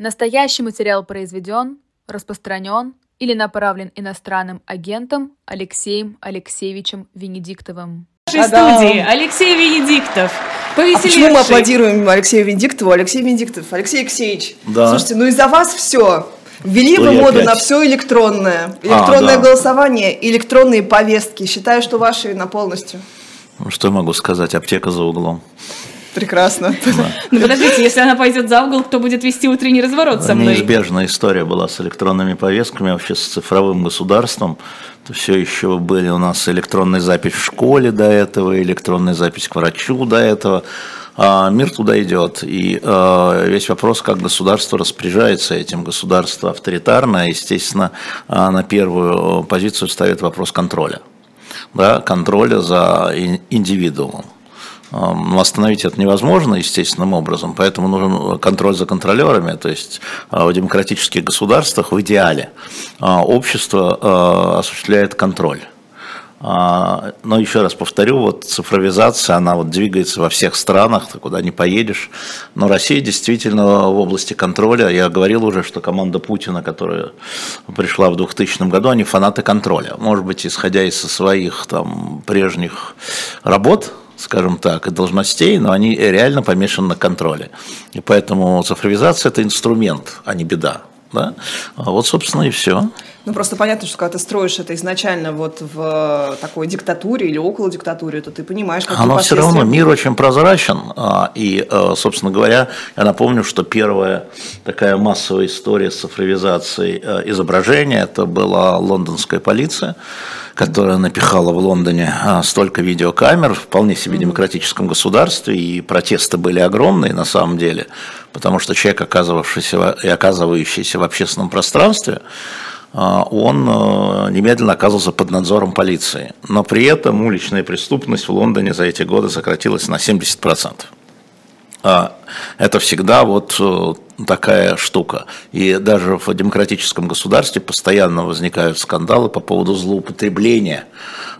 Настоящий материал произведен, распространен или направлен иностранным агентом Алексеем Алексеевичем Венедиктовым. В нашей студии Алексей Венедиктов. А почему мы аплодируем Алексею Венедиктову? Алексей Венедиктов, Алексей Алексеевич. Да. Слушайте, ну из-за вас все. Ввели вы моду опять? на все электронное. Электронное да. голосование, электронные повестки. Считаю, что ваши на полностью. Ну, Что я могу сказать? Аптека за углом. Прекрасно. Ну подождите, если она пойдет за угол, кто будет вести утренний разворот со мной? Неизбежная история была с электронными повестками, вообще с цифровым государством. То все еще были у нас электронная запись в школе до этого, электронная запись к врачу до этого. А мир туда идет. И э, весь вопрос, как государство распоряжается этим. Государство авторитарное, естественно, а, на первую позицию ставит вопрос контроля. Да, контроля за ин- индивидуумом. Остановить это невозможно естественным образом, поэтому нужен контроль за контролерами. То есть а, в демократических государствах в идеале а, общество а, осуществляет контроль. А, Но еще раз повторю, вот цифровизация, она вот двигается во всех странах, ты куда не поедешь. Но Россия действительно в области контроля, я говорил уже, что команда Путина, которая пришла в 2000 году, они фанаты контроля. Может быть, исходя из своих там прежних работ, скажем так, и должностей, но они реально помешаны на контроле. И поэтому цифровизация – это инструмент, а не беда. Да? А Вот, собственно, и все. Ну, просто понятно, что когда ты строишь это изначально вот в такой диктатуре или около диктатуре, то ты понимаешь, какие Оно все равно, мир очень прозрачен, а, и, э, собственно говоря, я напомню, что первая такая массовая история с цифровизацией э, изображения, это была лондонская полиция, которая напихала в Лондоне а, столько видеокамер, вполне себе демократическом государстве, и протесты были огромные на самом деле, потому что человек, оказывавшийся и оказывающийся в общественном пространстве, он э, немедленно оказывался под надзором полиции. Но при этом уличная преступность в Лондоне за эти годы сократилась на 70%. А, Это всегда вот э, такая штука. И даже в демократическом государстве постоянно возникают скандалы по поводу злоупотребления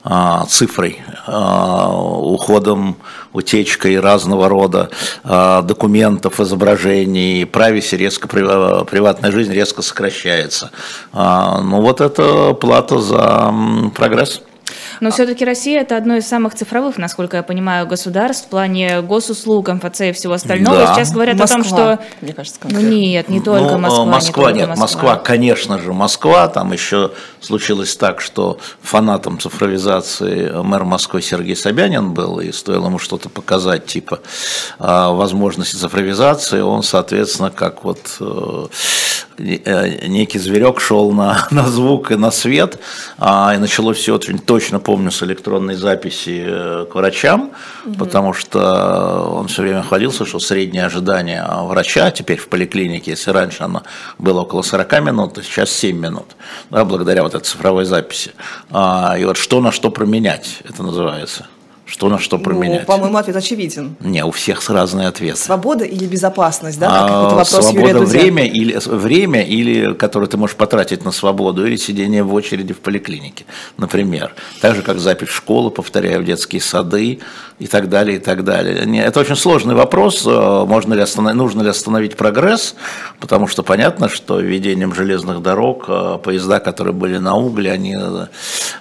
а, цифрой, а, уходом, утечкой разного рода документов, изображений, прависи резко, прива- приватная жизнь резко сокращается. Ну вот это плата за прогресс. Но все-таки Россия это одно из самых цифровых, насколько я понимаю, государств в плане госуслуг, МФЦ и всего остального. Да. Сейчас говорят о том, Москва, что... мне кажется, Ну нет, не только Ну, Москва. э, не Москва только нет, Москва, конечно же, Москва. Там еще случилось так, что фанатом цифровизации мэр Москвы Сергей Собянин был, и стоило ему что-то показать, типа а, возможности цифровизации, он, соответственно, как вот э, не- э, некий зверек шел на, на звук и на свет, а, и началось все очень точно, помню, с электронной записи э, к врачам, потому что он все время хвалился, что среднее ожидание врача теперь в поликлинике, если раньше оно было около 40 минут, то сейчас 7 минут, да, благодаря вот этой цифровой записи. А, и вот что на что променять, это называется. Что на что Ну, променять. по-моему, ответ очевиден. Не, у всех разные ответы. Свобода или безопасность, да? А, это вопрос Юрия свобода Дудя. время или время или которое ты можешь потратить на свободу или сидение в очереди в поликлинике, например. Так же как запись в школу, повторяю, в детские сады и так далее и так далее. Не, Это очень сложный вопрос. э, Можно ли остановить, нужно ли остановить прогресс, потому что понятно, что введением железных дорог э, поезда, которые были на угле, они, э,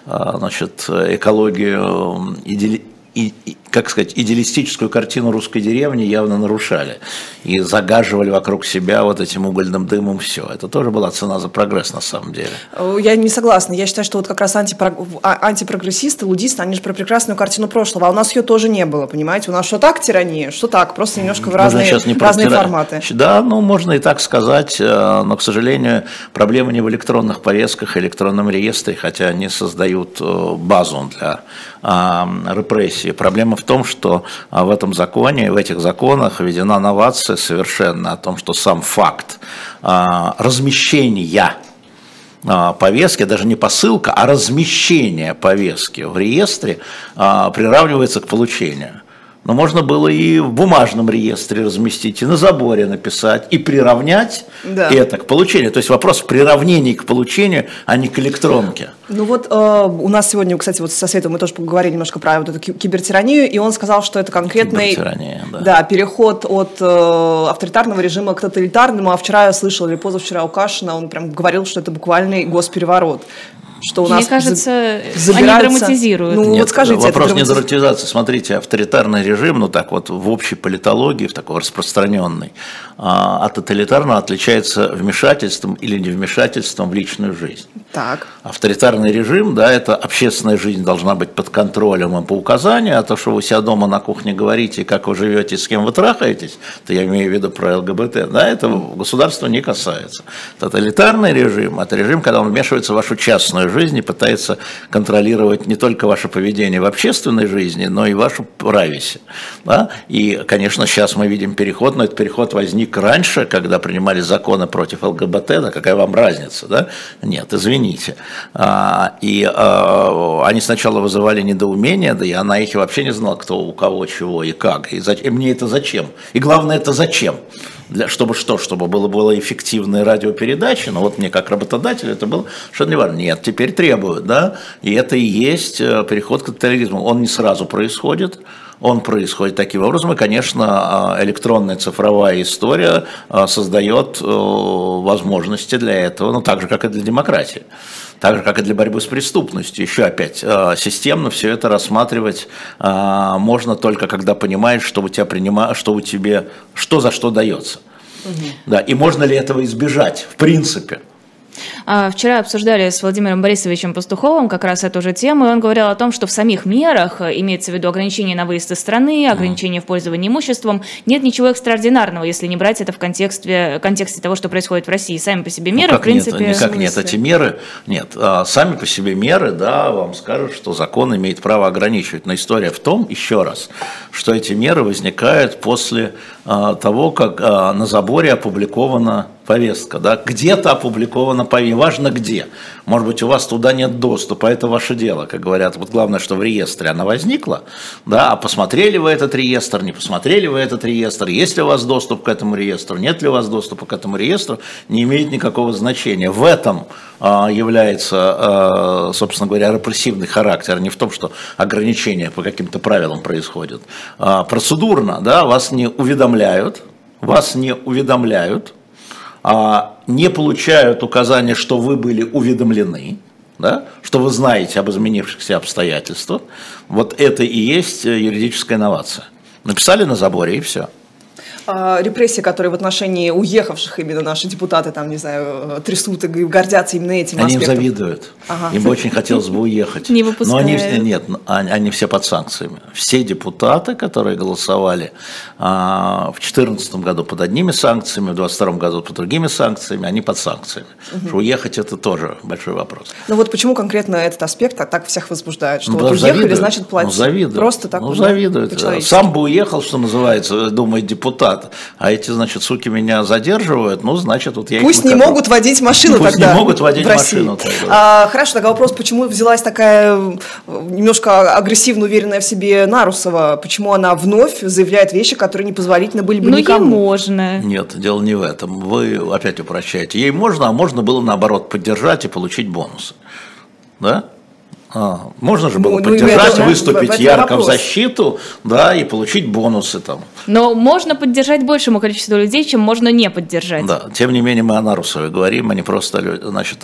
значит, экологию э, идеали- и, и, как сказать, идеалистическую картину русской деревни явно нарушали и загаживали вокруг себя вот этим угольным дымом все. Это тоже была цена за прогресс на самом деле. Э, Я не согласна. Я считаю, что вот как раз антипро- а- антипрогрессисты, лудисты, они же про прекрасную картину прошлого, а у нас ее тоже не было, понимаете? У нас что так тирания, что так, просто немножко в Можно разные, сейчас не разные тира- форматы. Да, ну можно и так сказать, э, но, к сожалению, проблема не в электронных повестках, электронном реестре, хотя они создают э, базу для а, репрессии. Проблема в том, что а, в этом законе, в этих законах введена новация совершенно о том, что сам факт а, размещения а, повестки, даже не посылка, а размещение повестки в реестре приравнивается к получению. Но можно было и в бумажном реестре разместить, и на заборе написать, и приравнять Да. это к получению. То есть вопрос в приравнении к получению, а не к электронке. Ну вот э, у нас сегодня, кстати, вот со Светом мы тоже поговорили немножко про вот эту ки- кибертиранию, и он сказал, что это конкретный Кибертирания, да. переход от э, авторитарного режима к тоталитарному. А вчера я слышала, или позавчера у Кашина, он прям говорил, что это буквальный госпереворот. Что у Мне нас кажется, за- они забираются- драматизируют. Ну, вот скажите, вопрос не драматиз- драматизации. Смотрите, авторитарный режим, ну так вот, в общей политологии, в такой распространенной, а, от тоталитарного отличается вмешательством или невмешательством в личную жизнь. Так. Авторитарный режим, да, это общественная жизнь должна быть под контролем и по указанию, а то, что вы себя дома на кухне говорите, как вы живете, с кем вы трахаетесь, то я имею в виду про ЛГБТ, да, это государство не касается. Тоталитарный режим – это режим, когда он вмешивается в вашу частную жизнь и пытается контролировать не только ваше поведение в общественной жизни, но и вашу прависи. Да? И, конечно, сейчас мы видим переход, но этот переход возник раньше, когда принимали законы против ЛГБТ, да какая вам разница, да? Нет, извините. А, и а, они сначала вызывали недоумение, да и она их вообще не знала, кто у кого чего и как. И, зач- и мне это зачем? И главное, это зачем? Для, чтобы что? Чтобы было, было эффективные радиопередачи, но вот мне как работодатель это было что не важно. Нет, теперь требуют, да, и это и есть э, переход к тоталитаризму. Он не сразу происходит, он происходит таким образом, и, конечно, э, электронная цифровая история э, создает э, возможности для этого, ну, так же, как и для демократии. Так же, как и для борьбы с преступностью. Еще опять, э, системно все это рассматривать можно только, когда понимаешь, что у тебя принимают, что у тебя, что за что дается. Да, и можно ли этого избежать, в принципе. А, Вчера обсуждали с Владимиром Борисовичем Пастуховым как раз эту же тему, и он говорил о том, что в самих мерах, э, имеется в виду ограничения на выезд из страны, ограничения в пользовании имуществом, нет ничего экстраординарного, если не брать это в контексте, контексте того, что происходит в России. Сами по себе меры, Ну, в принципе... Нет, никак нет. Эти меры, нет, а, сами по себе меры, да, вам скажут, что закон имеет право ограничивать. Но история в том, еще раз, что эти меры возникают после а, того, как а, на заборе опубликована повестка, да, где-то опубликована повестка, важно где. Может быть, у вас туда нет доступа, это ваше дело, как говорят. Вот главное, что в реестре она возникла, да, а посмотрели вы этот реестр, не посмотрели вы этот реестр, есть ли у вас доступ к этому реестру, нет ли у вас доступа к этому реестру, не имеет никакого значения. В этом а, является, а, собственно говоря, репрессивный характер, а не в том, что ограничения по каким-то правилам происходят. А, Процедурно, да, вас не уведомляют, вас не уведомляют, а, не получают указания, что вы были уведомлены, да, что вы знаете об изменившихся обстоятельствах, вот это и есть э, юридическая инновация. Написали на заборе и все. А, репрессии, которые в отношении уехавших именно наши депутаты, там, не знаю, трясут и гордятся именно этим Они им аспектом. завидуют. Ага. Им бы очень хотелось бы уехать. Не Но они, нет, они, они все под санкциями. Все депутаты, которые голосовали а, в 2014 году под одними санкциями, в 2022 году под другими санкциями, они под санкциями. Что уехать это тоже большой вопрос. Ну вот почему конкретно этот аспект так, так всех возбуждает? Что Ну, вот уехали, завидуют. значит платить. Ну, завидуют. Просто так Ну, завидуют. Сам бы уехал, что называется, думает депутат. А эти, значит, суки меня задерживают, ну, значит, вот я Пусть не накажу. могут водить машину Пусть тогда. не могут водить в России. машину тогда. А, хорошо, тогда вопрос, почему взялась такая немножко агрессивно уверенная в себе Нарусова? Почему она вновь заявляет вещи, которые непозволительно были бы Ну, ей никому? можно. Нет, дело не в этом. Вы опять упрощаете. Ей можно, а можно было наоборот поддержать и получить бонусы. Да? А, можно же было Ну, ну, поддержать, в выступить ярко вопрос. в защиту, да, и получить бонусы там. Но можно поддержать большему количеству людей, чем можно не поддержать. Да, тем не менее мы о Нарусове говорим, а не просто Значит,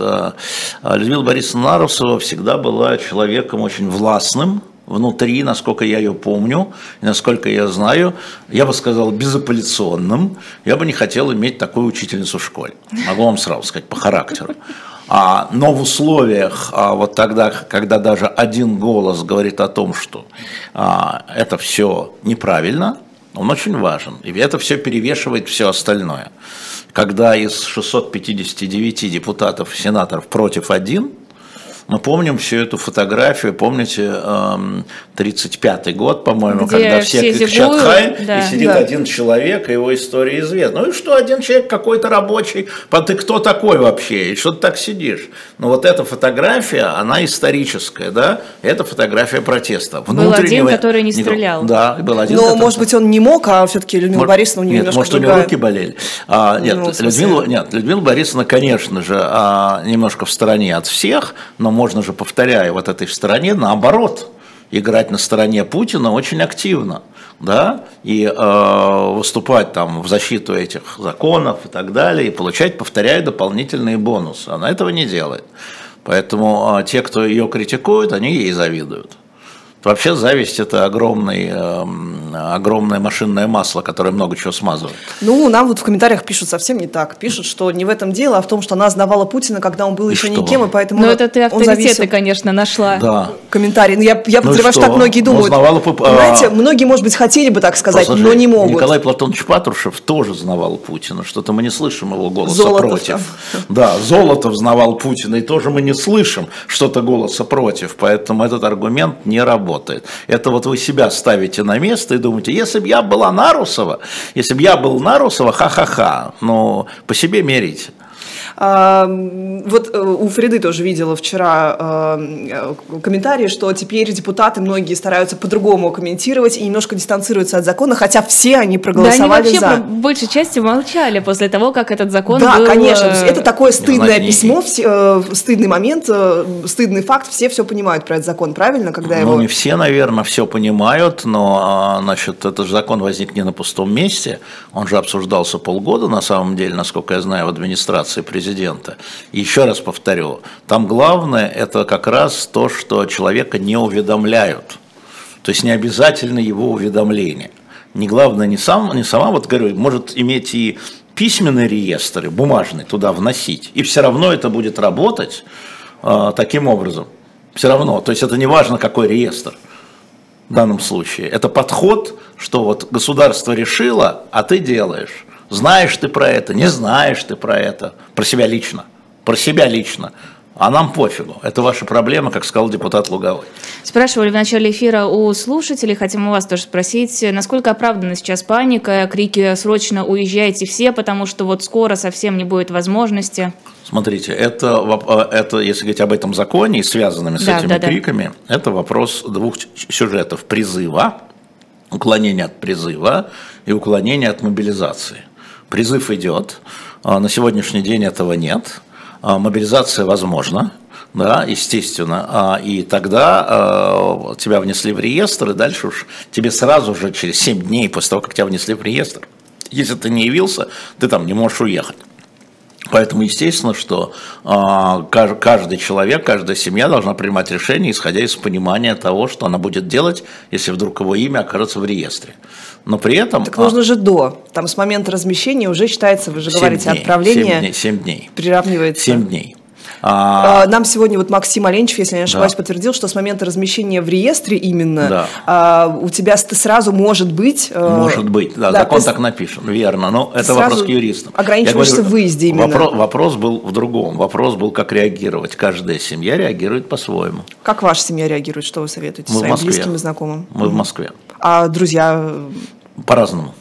Людмила Борисовна Нарусова всегда была человеком очень властным, внутри, насколько я ее помню, насколько я знаю, я бы сказал, безапелляционным. Я бы не хотел иметь такую учительницу в школе. Могу вам сразу сказать, по характеру. А, но в условиях, а, вот тогда, когда даже один голос говорит о том, что а, это все неправильно, он очень важен. И это все перевешивает все остальное. Когда из 659 депутатов, сенаторов против один, Мы помним всю эту фотографию, помните, эм, 35-й год, по-моему, Где когда все, все кричат зигуют, «Хай», да. и сидит Да. один человек, и его история известна. Ну и что, один человек какой-то рабочий, а ты кто такой вообще, и что ты так сидишь? Ну вот эта фотография, она историческая, да, это фотография протеста. Был один, Внутреннего- который не стрелял. Да, был один, Но, который- может быть, он не мог, а все-таки Людмила может- Борисовна у нее нет, может, у нее другая. руки болели. А, нет, Ну, в смысле- Людмила, нет, Людмила Борисовна, конечно же, а, немножко в стороне от всех, но можно же, повторяю, вот этой стороне, наоборот, играть на стороне Путина очень активно, да, и э, выступать там в защиту этих законов и так далее, и получать, повторяю, дополнительные бонусы. Она этого не делает. Поэтому э, те, кто ее критикует, они ей завидуют. Вообще зависть это огромный, эм, огромное машинное масло, которое много чего смазывает. Ну, нам вот в комментариях пишут совсем не так. Пишут, что не в этом дело, а в том, что она знавала Путина, когда он был И еще что? никем, и поэтому Ну, он- это ты авторитеты, зависел. конечно, нашла. Да. Комментарий. Ну, я, я Ну подозреваю, что? что так многие думают. узнавала Пуп- а- Понимаете, многие, может быть, хотели бы так сказать, Послушай, но не могут. Николай Платонович Патрушев тоже знавал Путина. Что-то мы не слышим его голоса Золотов против. там. Да, Золотов знавал Путина, и тоже мы не слышим что-то голоса против. Поэтому этот аргумент не работает. Это вот вы себя ставите на место и думаете, если бы я была Нарусова, если бы я был Нарусова, ха-ха-ха. Но по себе мерите. Вот э, у Фриды тоже видела вчера э, комментарий, что теперь депутаты многие стараются по-другому комментировать и немножко дистанцируются от закона, хотя все они Да, они проголосовали вообще за. большей части молчали после того, как этот закон да, был... конечно. То есть э, Это такое стыдное письмо, все, стыдный момент, стыдный факт. Все все понимают про этот закон, правильно, когда Ну, его. не все, наверное, все понимают, но, а, значит, этот закон возник не на пустом месте, он же обсуждался полгода, на самом деле, насколько я знаю, в администрации президента. И еще раз повторю, там главное, это как раз то, что человека не уведомляют, то есть не обязательно его уведомление. Не главное, не, сам, не сама, вот говорю, может иметь и письменный реестр, и бумажный туда вносить, и все равно это будет работать а, таким образом. Все равно, то есть это не важно, какой реестр в данном случае. Это подход, что вот государство решило, а ты делаешь. Знаешь ты про это, не знаешь ты про это, про себя лично, про себя лично. А нам пофигу, это ваша проблема, как сказал депутат Луговой. Спрашивали в начале эфира у слушателей, хотим у вас тоже спросить, насколько оправдана сейчас паника, крики «срочно уезжайте все, потому что вот скоро совсем не будет возможности». Смотрите, это, э, это, если говорить об этом законе и связанными с Да, этими да, да. криками, это вопрос двух сюжетов. Призыва, уклонение от призыва и уклонение от мобилизации. Призыв идет, а на сегодняшний день этого нет, А мобилизация возможна, да, естественно, А, и тогда тебя внесли в реестр, и дальше уж тебе сразу же через 7 дней после того, как тебя внесли в реестр, если ты не явился, ты там не можешь уехать. Поэтому естественно, что а, каж- каждый человек, каждая семья должна принимать решение, исходя из понимания того, что она будет делать, если вдруг его имя окажется в реестре. Но при этом... Так нужно же до. Там с момента размещения уже считается, вы же говорите, отправление 7 дней. приравнивается. 7 дней. А, А, Нам сегодня вот Максим Оленчев, если я не ошибаюсь, Да. подтвердил, что с момента размещения в реестре именно Да. а, у тебя сразу может быть... э, Может быть, да, да, закон так написан, верно, но это вопрос к юристам. Ограничиваешься говорю, в выезде именно. Вопрос, вопрос был в другом, вопрос был, как реагировать. Каждая семья реагирует по-своему. Как ваша семья реагирует? Что вы советуете Мы своим близким и знакомым? Мы в Москве. А друзья... По-разному.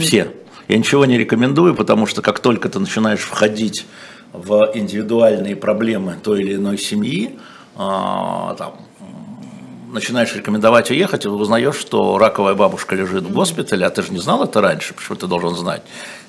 Все. Я ничего не рекомендую, потому что как только ты начинаешь входить в индивидуальные проблемы той или иной семьи, а, там, начинаешь рекомендовать уехать, и узнаешь, что раковая бабушка лежит в госпитале, а ты же не знал это раньше, почему ты должен знать.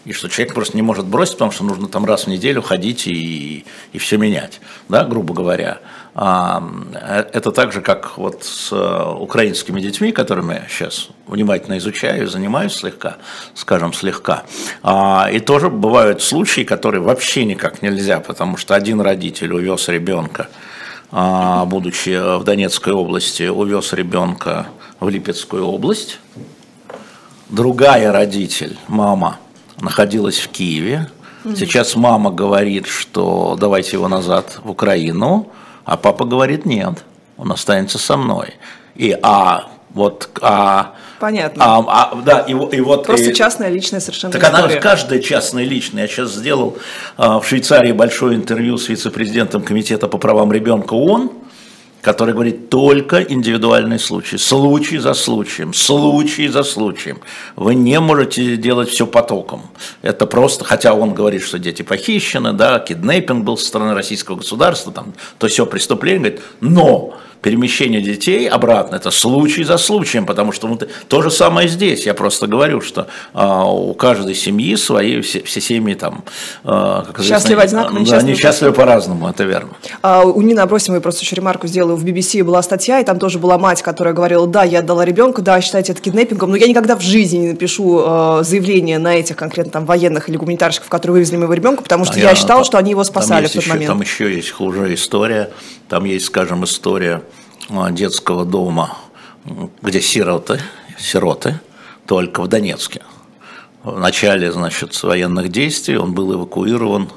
И что человек просто не может бросить, потому что нужно там раз в неделю ходить и, и все менять, да, грубо говоря. А, э, это так же, как вот с э, украинскими детьми, которыми я сейчас внимательно изучаю и занимаюсь слегка, скажем, слегка. А, и тоже бывают случаи, которые вообще никак нельзя, потому что один родитель увез ребенка, а, будучи в Донецкой области, увез ребенка в Липецкую область. Другая родитель, мама, находилась в Киеве. Сейчас мама говорит, что давайте его назад в Украину, а папа говорит нет, он останется со мной. И а вот а Понятно. А, а, да, и, и вот, Просто и, частная, личная совершенно Так история. она каждая частная, личная. Я сейчас сделал а, в Швейцарии большое интервью с вице-президентом Комитета по правам ребенка ООН, который говорит только индивидуальный случай, случай за случаем, случай за случаем. Вы не можете делать все потоком. Это просто, хотя он говорит, что дети похищены, да, киднейпинг был со стороны российского государства, там, то все преступление, говорит, но перемещение детей обратно, это случай за случаем, потому что ну, то же самое здесь. Я просто говорю, что а, у каждой семьи свои, все, все семьи там... А, как счастливы одинаково, да, они счастливы по-разному, это верно. А, у Нины Абросимовой просто еще ремарку сделаю. В BBC была статья, и там тоже была мать, которая говорила, да, я отдала ребенка, да, считайте это киднеппингом, но я никогда в жизни не напишу э, заявление на этих конкретно там военных или гуманитарщиков, которые вывезли моего ребенка, потому что а я, я считала, что они его спасали в тот еще, момент. Там еще есть хуже история, там есть, скажем, история детского дома, где сироты, сироты, только в Донецке. В начале, значит, военных действий он был эвакуирован,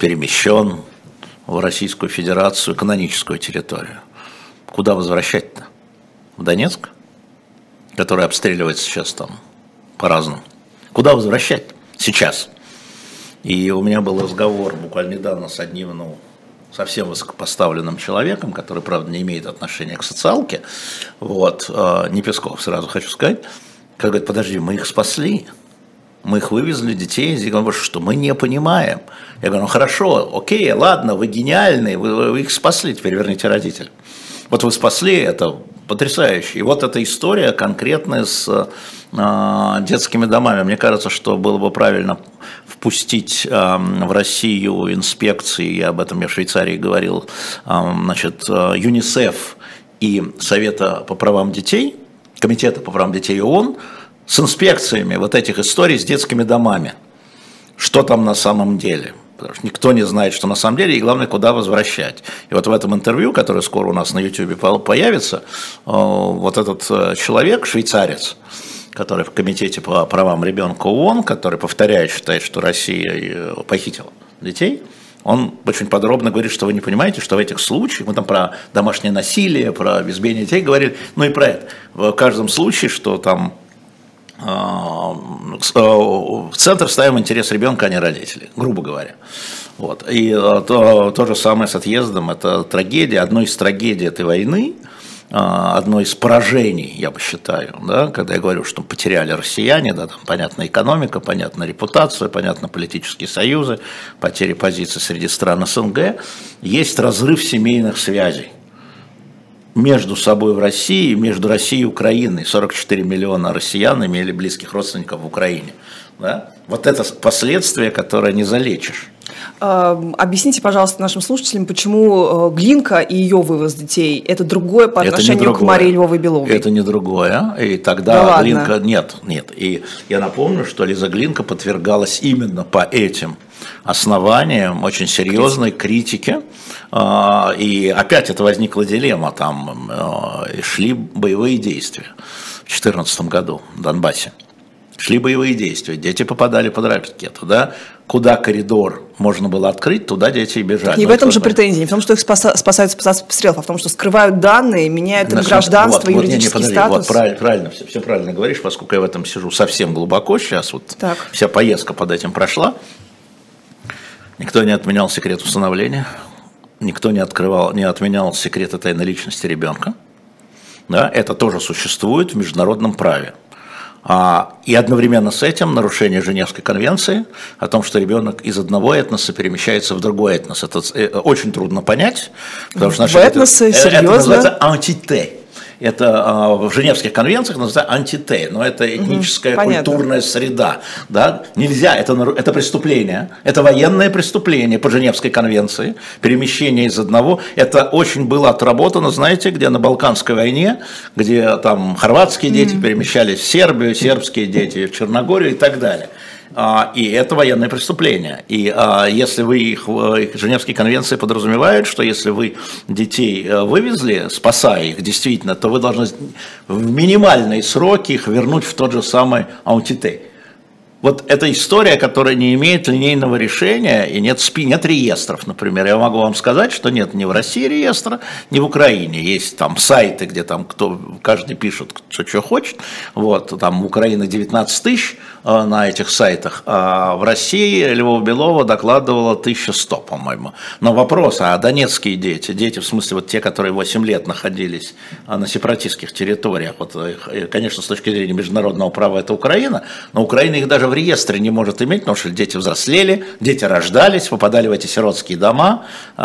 перемещен в Российскую Федерацию, каноническую территорию. Куда возвращать-то? В Донецк, который обстреливается сейчас там по-разному. Куда возвращать сейчас? И у меня был разговор буквально недавно с одним, ну, совсем высокопоставленным человеком, который, правда, не имеет отношения к социалке, вот, э, не Песков, сразу хочу сказать, как говорит, подожди, мы их спасли, мы их вывезли, детей, и говорю, что мы не понимаем. Я говорю, ну хорошо, окей, ладно, вы гениальные, вы, вы их спасли, теперь верните родителям. Вот вы спасли, это потрясающе. И вот эта история конкретная с э, детскими домами. Мне кажется, что было бы правильно впустить э, в Россию инспекции, я об этом я в Швейцарии говорил, э, значит, э, ЮНИСЕФ и Совета по правам детей, Комитета по правам детей ООН, с инспекциями вот этих историй с детскими домами. Что там на самом деле? Потому что никто не знает, что на самом деле, и главное, куда возвращать. И вот в этом интервью, которое скоро у нас на YouTube появится, э, вот этот э, человек, швейцарец, который в Комитете по правам ребенка ООН, который повторяет, считает, что Россия э, похитила детей, он очень подробно говорит, что вы не понимаете, что в этих случаях, мы там про домашнее насилие, про избиение детей говорили, ну и про это. В каждом случае, что там в центр ставим интерес ребенка, а не родителей, грубо говоря. Вот. И а, то, то же самое с отъездом, это трагедия, одно из трагедий этой войны, а, одно из поражений, я бы считаю, да, когда я говорю, что потеряли россияне, да, там понятна экономика, понятна репутация, понятно политические союзы, потери позиций среди стран СНГ, есть разрыв семейных связей между собой в России, между Россией и Украиной. 44 миллиона россиян имели близких родственников в Украине. Да? Вот это последствия, которое не залечишь. Эм, объясните, пожалуйста, нашим слушателям, почему э, Глинка и ее вывоз детей – это другое по отношению к Марии Львовой Беловой? Это не другое. И тогда да Глинка… Ладно. Нет, нет. И я напомню, что Лиза Глинка подвергалась именно по этим основаниям очень серьезной критики. А, и опять это возникла дилемма, там э, шли боевые действия в 2014 году в Донбассе. Шли боевые действия, дети попадали под ракету, да? Куда коридор можно было открыть, туда дети и бежали. Не в этом же претензии, не в том, что их спаса, спасают с обстрелов, а в том, что скрывают данные, меняют Значит, гражданство, вот, юридический вот, не, не, подожди, статус. Вот, правильно, правильно все, все правильно говоришь, поскольку я в этом сижу совсем глубоко сейчас, вот так. вся поездка под этим прошла. Никто не отменял секрет установления, никто не, открывал, не отменял секреты тайной личности ребенка. Да, это тоже существует в международном праве. А, и одновременно с этим нарушение Женевской конвенции о том, что ребенок из одного этноса перемещается в другой этнос. Это э, очень трудно понять, потому что в этносы, это, серьезно? это называется антите это а, в Женевских конвенциях называется антите, но это этническая угу, культурная среда. Да? Нельзя, это, это преступление, это военное преступление по Женевской конвенции, перемещение из одного. Это очень было отработано, знаете, где на Балканской войне, где там хорватские дети угу. перемещались в Сербию, сербские дети в Черногорию и так далее. А, и это военное преступление. И а, если вы их, их Женевские конвенции подразумевают, что если вы детей э, вывезли, спасая их действительно, то вы должны в минимальные сроки их вернуть в тот же самый аутитей Вот эта история, которая не имеет линейного решения и нет спи, нет реестров, например. Я могу вам сказать, что нет ни в России реестра, ни в Украине. Есть там сайты, где там кто, каждый пишет, что, что хочет. Вот, там Украина 19 тысяч э, на этих сайтах, а в России Львова Белова докладывала 1100, по-моему. Но вопрос, а донецкие дети, дети в смысле вот те, которые 8 лет находились а, на сепаратистских территориях, вот, э, конечно, с точки зрения международного права это Украина, но Украина их даже в реестре не может иметь, потому что дети взрослели, дети рождались, попадали в эти сиротские дома, э,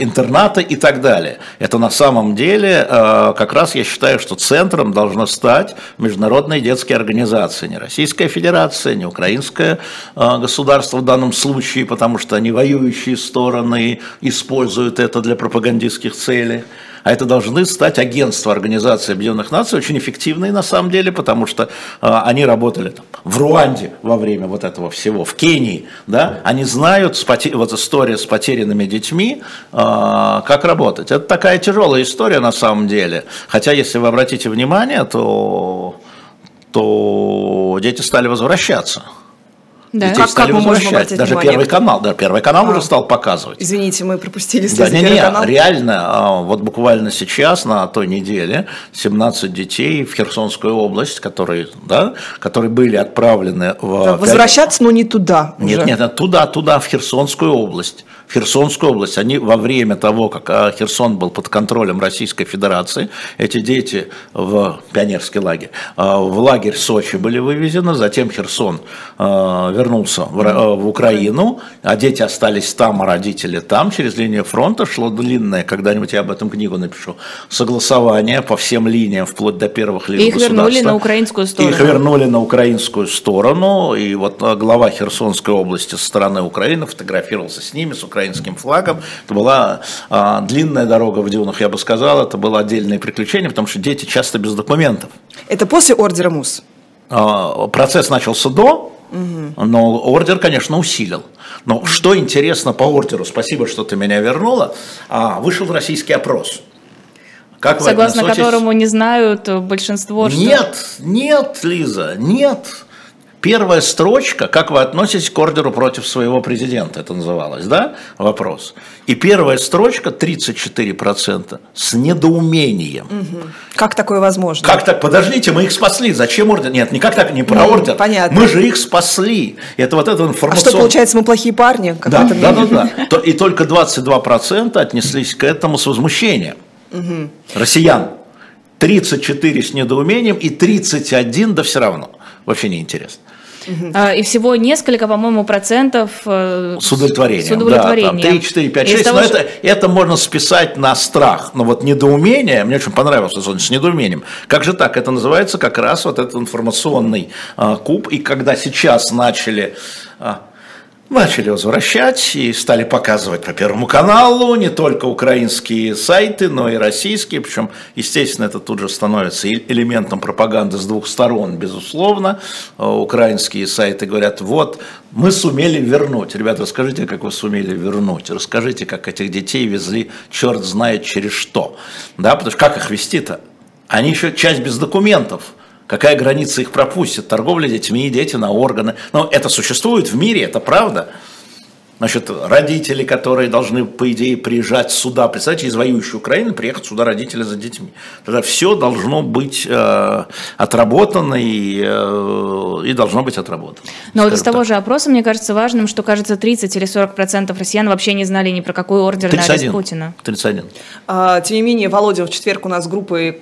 интернаты и так далее. Это на самом деле э, как раз я считаю, что центром должна стать международные детские организации, не Российская Федерация, не Украинское э, государство в данном случае, потому что они воюющие стороны используют это для пропагандистских целей. А это должны стать агентства Организации Объединенных Наций, очень эффективные на самом деле, потому что а, они работали там, в Руанде во время вот этого всего, в Кении, да, они знают с потер... вот история с потерянными детьми, а, как работать. Это такая тяжелая история на самом деле, хотя если вы обратите внимание, то, то дети стали возвращаться. Да. Детей как, стали как возвращать. Даже внимание? Первый канал, да, Первый канал а. уже стал показывать. Извините, мы пропустили да, не, не, канал. реально, а, вот буквально сейчас, на той неделе, 17 детей в Херсонскую область, которые, да, которые были отправлены в... Возвращаться, но не туда Нет, уже. нет, туда, туда, в Херсонскую область в Херсонскую область. Они во время того, как а, Херсон был под контролем Российской Федерации, эти дети в пионерский лагерь, а, в лагерь Сочи были вывезены, затем Херсон а, вернулся в Украину, а дети остались там, а родители там. Через линию фронта шло длинное, когда-нибудь я об этом книгу напишу, согласование по всем линиям, вплоть до первых лиц Их вернули на украинскую сторону. Их вернули на украинскую сторону, и вот глава Херсонской области со стороны Украины фотографировался с ними, с Украиной украинским флагом. Это была а, длинная дорога в дюнах, я бы сказал. Это было отдельное приключение, потому что дети часто без документов. Это после ордера МУС? А, процесс начался до, угу. но ордер, конечно, усилил. Но что интересно по ордеру, спасибо, что ты меня вернула, а, вышел российский опрос. Как Согласно которому не знают большинство, что... Нет, нет, Лиза, нет. Первая строчка, как вы относитесь к ордеру против своего президента, это называлось, да, вопрос. И первая строчка 34% с недоумением. Угу. Как такое возможно? Как так? Подождите, мы их спасли. Зачем ордер? Нет, не как так, не про ну, ордер. Понятно. Мы же их спасли. Это вот это информационное. А что, получается, мы плохие парни? Да, да, да, да. И только 22% отнеслись к этому с возмущением. Угу. Россиян. 34 с недоумением и 31 да все равно. Вообще неинтересно. Uh-huh. И всего несколько, по-моему, процентов э, с удовлетворением. С удовлетворением. Да, там 3, 4, 5, 6. Того, но что... это, это можно списать на страх. Но вот недоумение, мне очень понравилось, с недоумением. Как же так? Это называется как раз вот этот информационный а, куб. И когда сейчас начали а, начали возвращать и стали показывать по Первому каналу не только украинские сайты, но и российские. Причем, естественно, это тут же становится элементом пропаганды с двух сторон, безусловно. Э, украинские сайты говорят, вот, мы сумели вернуть. Ребята, расскажите, как вы сумели вернуть. Расскажите, как этих детей везли черт знает через что. Да, потому что как их вести-то? Они еще часть без документов. Какая граница их пропустит? Торговля детьми, дети на органы. Но это существует в мире, это правда. Значит, родители, которые должны, по идее, приезжать сюда, представьте, из воюющей Украины приехать сюда родители за детьми. Тогда все должно быть э, отработано и, э, и должно быть отработано. Но вот из того же опроса, мне кажется важным, что, кажется, 30 или 40 процентов россиян вообще не знали ни про какой ордер 31. на арест Путина. 31. А, тем не менее, Володя в четверг у нас группы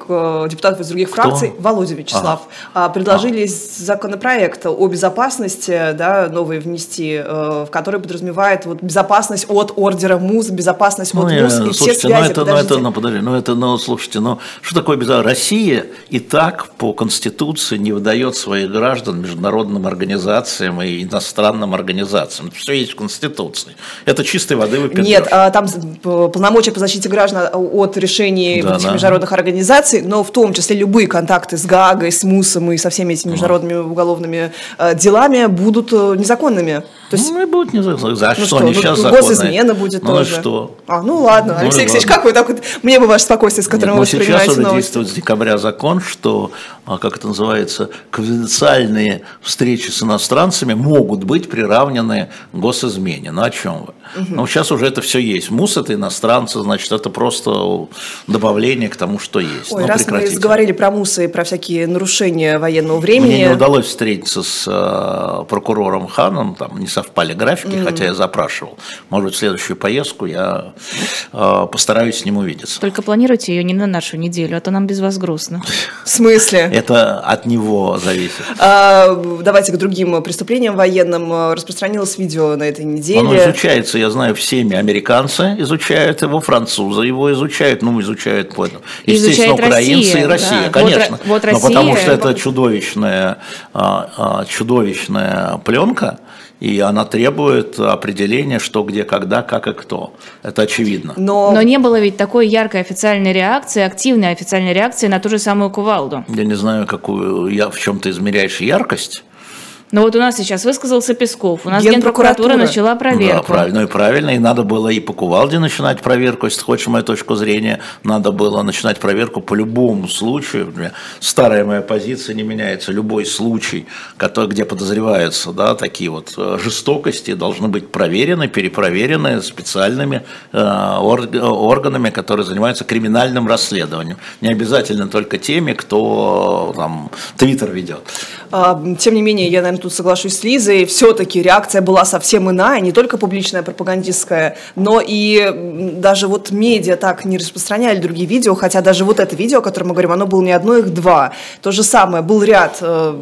депутатов из других Кто? фракций, Володя Вячеслав, ага. предложили ага. законопроект о безопасности, да, новый внести, э, в который подразумевает подразумевает вот безопасность от ордера МУЗ, безопасность ну, от МУЗ и слушайте, все связи. Ну это, ну это, ну подожди, ну это, ну слушайте, ну что такое безопасность? Россия и так по Конституции не выдает своих граждан международным организациям и иностранным организациям. Все есть в Конституции. Это чистой воды выпендрёж. Нет, а, там полномочия по защите граждан от решений да, да. международных организаций, но в том числе любые контакты с ГАГой, с МУСом и со всеми этими международными уголовными э, делами будут э, незаконными. То есть... Ну, и будут незаконными. За ну что, они сейчас ну, Госизмена будет ну, тоже. что? А, ну ладно, Алексей ну, Алексеевич, как вы так вот, мне бы ваше спокойствие, с которым Нет, вы сейчас уже действует с декабря закон, что как это называется, конфиденциальные встречи с иностранцами могут быть приравнены к госизмене. Ну о чем вы? Угу. Ну сейчас уже это все есть. МУС это иностранцы, значит это просто добавление к тому, что есть. Ой, ну, раз прекратите. мы заговорили про МУСы и про всякие нарушения военного времени. Мне не удалось встретиться с э, прокурором Ханом, там не совпали графики, угу. хотя я запрашивал. Может быть, в следующую поездку я э, постараюсь с ним увидеться. Только планируйте ее не на нашу неделю, а то нам без вас грустно. В смысле? Это от него зависит. А, давайте к другим преступлениям военным. Распространилось видео на этой неделе. Оно изучается, я знаю, всеми. Американцы изучают его, французы его изучают, ну, изучают, поэтому. естественно, изучает украинцы Россия, и Россия, да. конечно. Вот, вот Россия, Но потому что это чудовищная, а, а, чудовищная пленка, и она требует определения, что, где, когда, как и кто. Это очевидно. Но, Но не было ведь такой яркой официальной реакции, активной официальной реакции на ту же самую кувалду. Я не знаю, какую, я, в чем ты измеряешь яркость. Но вот у нас сейчас высказался Песков, у нас Генпрокуратура, Генпрокуратура начала проверку. Да, правильно, и правильно, и надо было и по Кувалде начинать проверку, если ты хочешь мою точку зрения, надо было начинать проверку по любому случаю. Старая моя позиция не меняется, любой случай, который, где подозреваются да, такие вот э, жестокости, должны быть проверены, перепроверены специальными э, органами, которые занимаются криминальным расследованием. Не обязательно только теми, кто там Твиттер ведет. А, тем не менее, я, наверное, тут соглашусь с Лизой, все-таки реакция была совсем иная, не только публичная, пропагандистская, но и даже вот медиа так не распространяли другие видео, хотя даже вот это видео, о котором мы говорим, оно было не одно, их два. То же самое, был ряд э,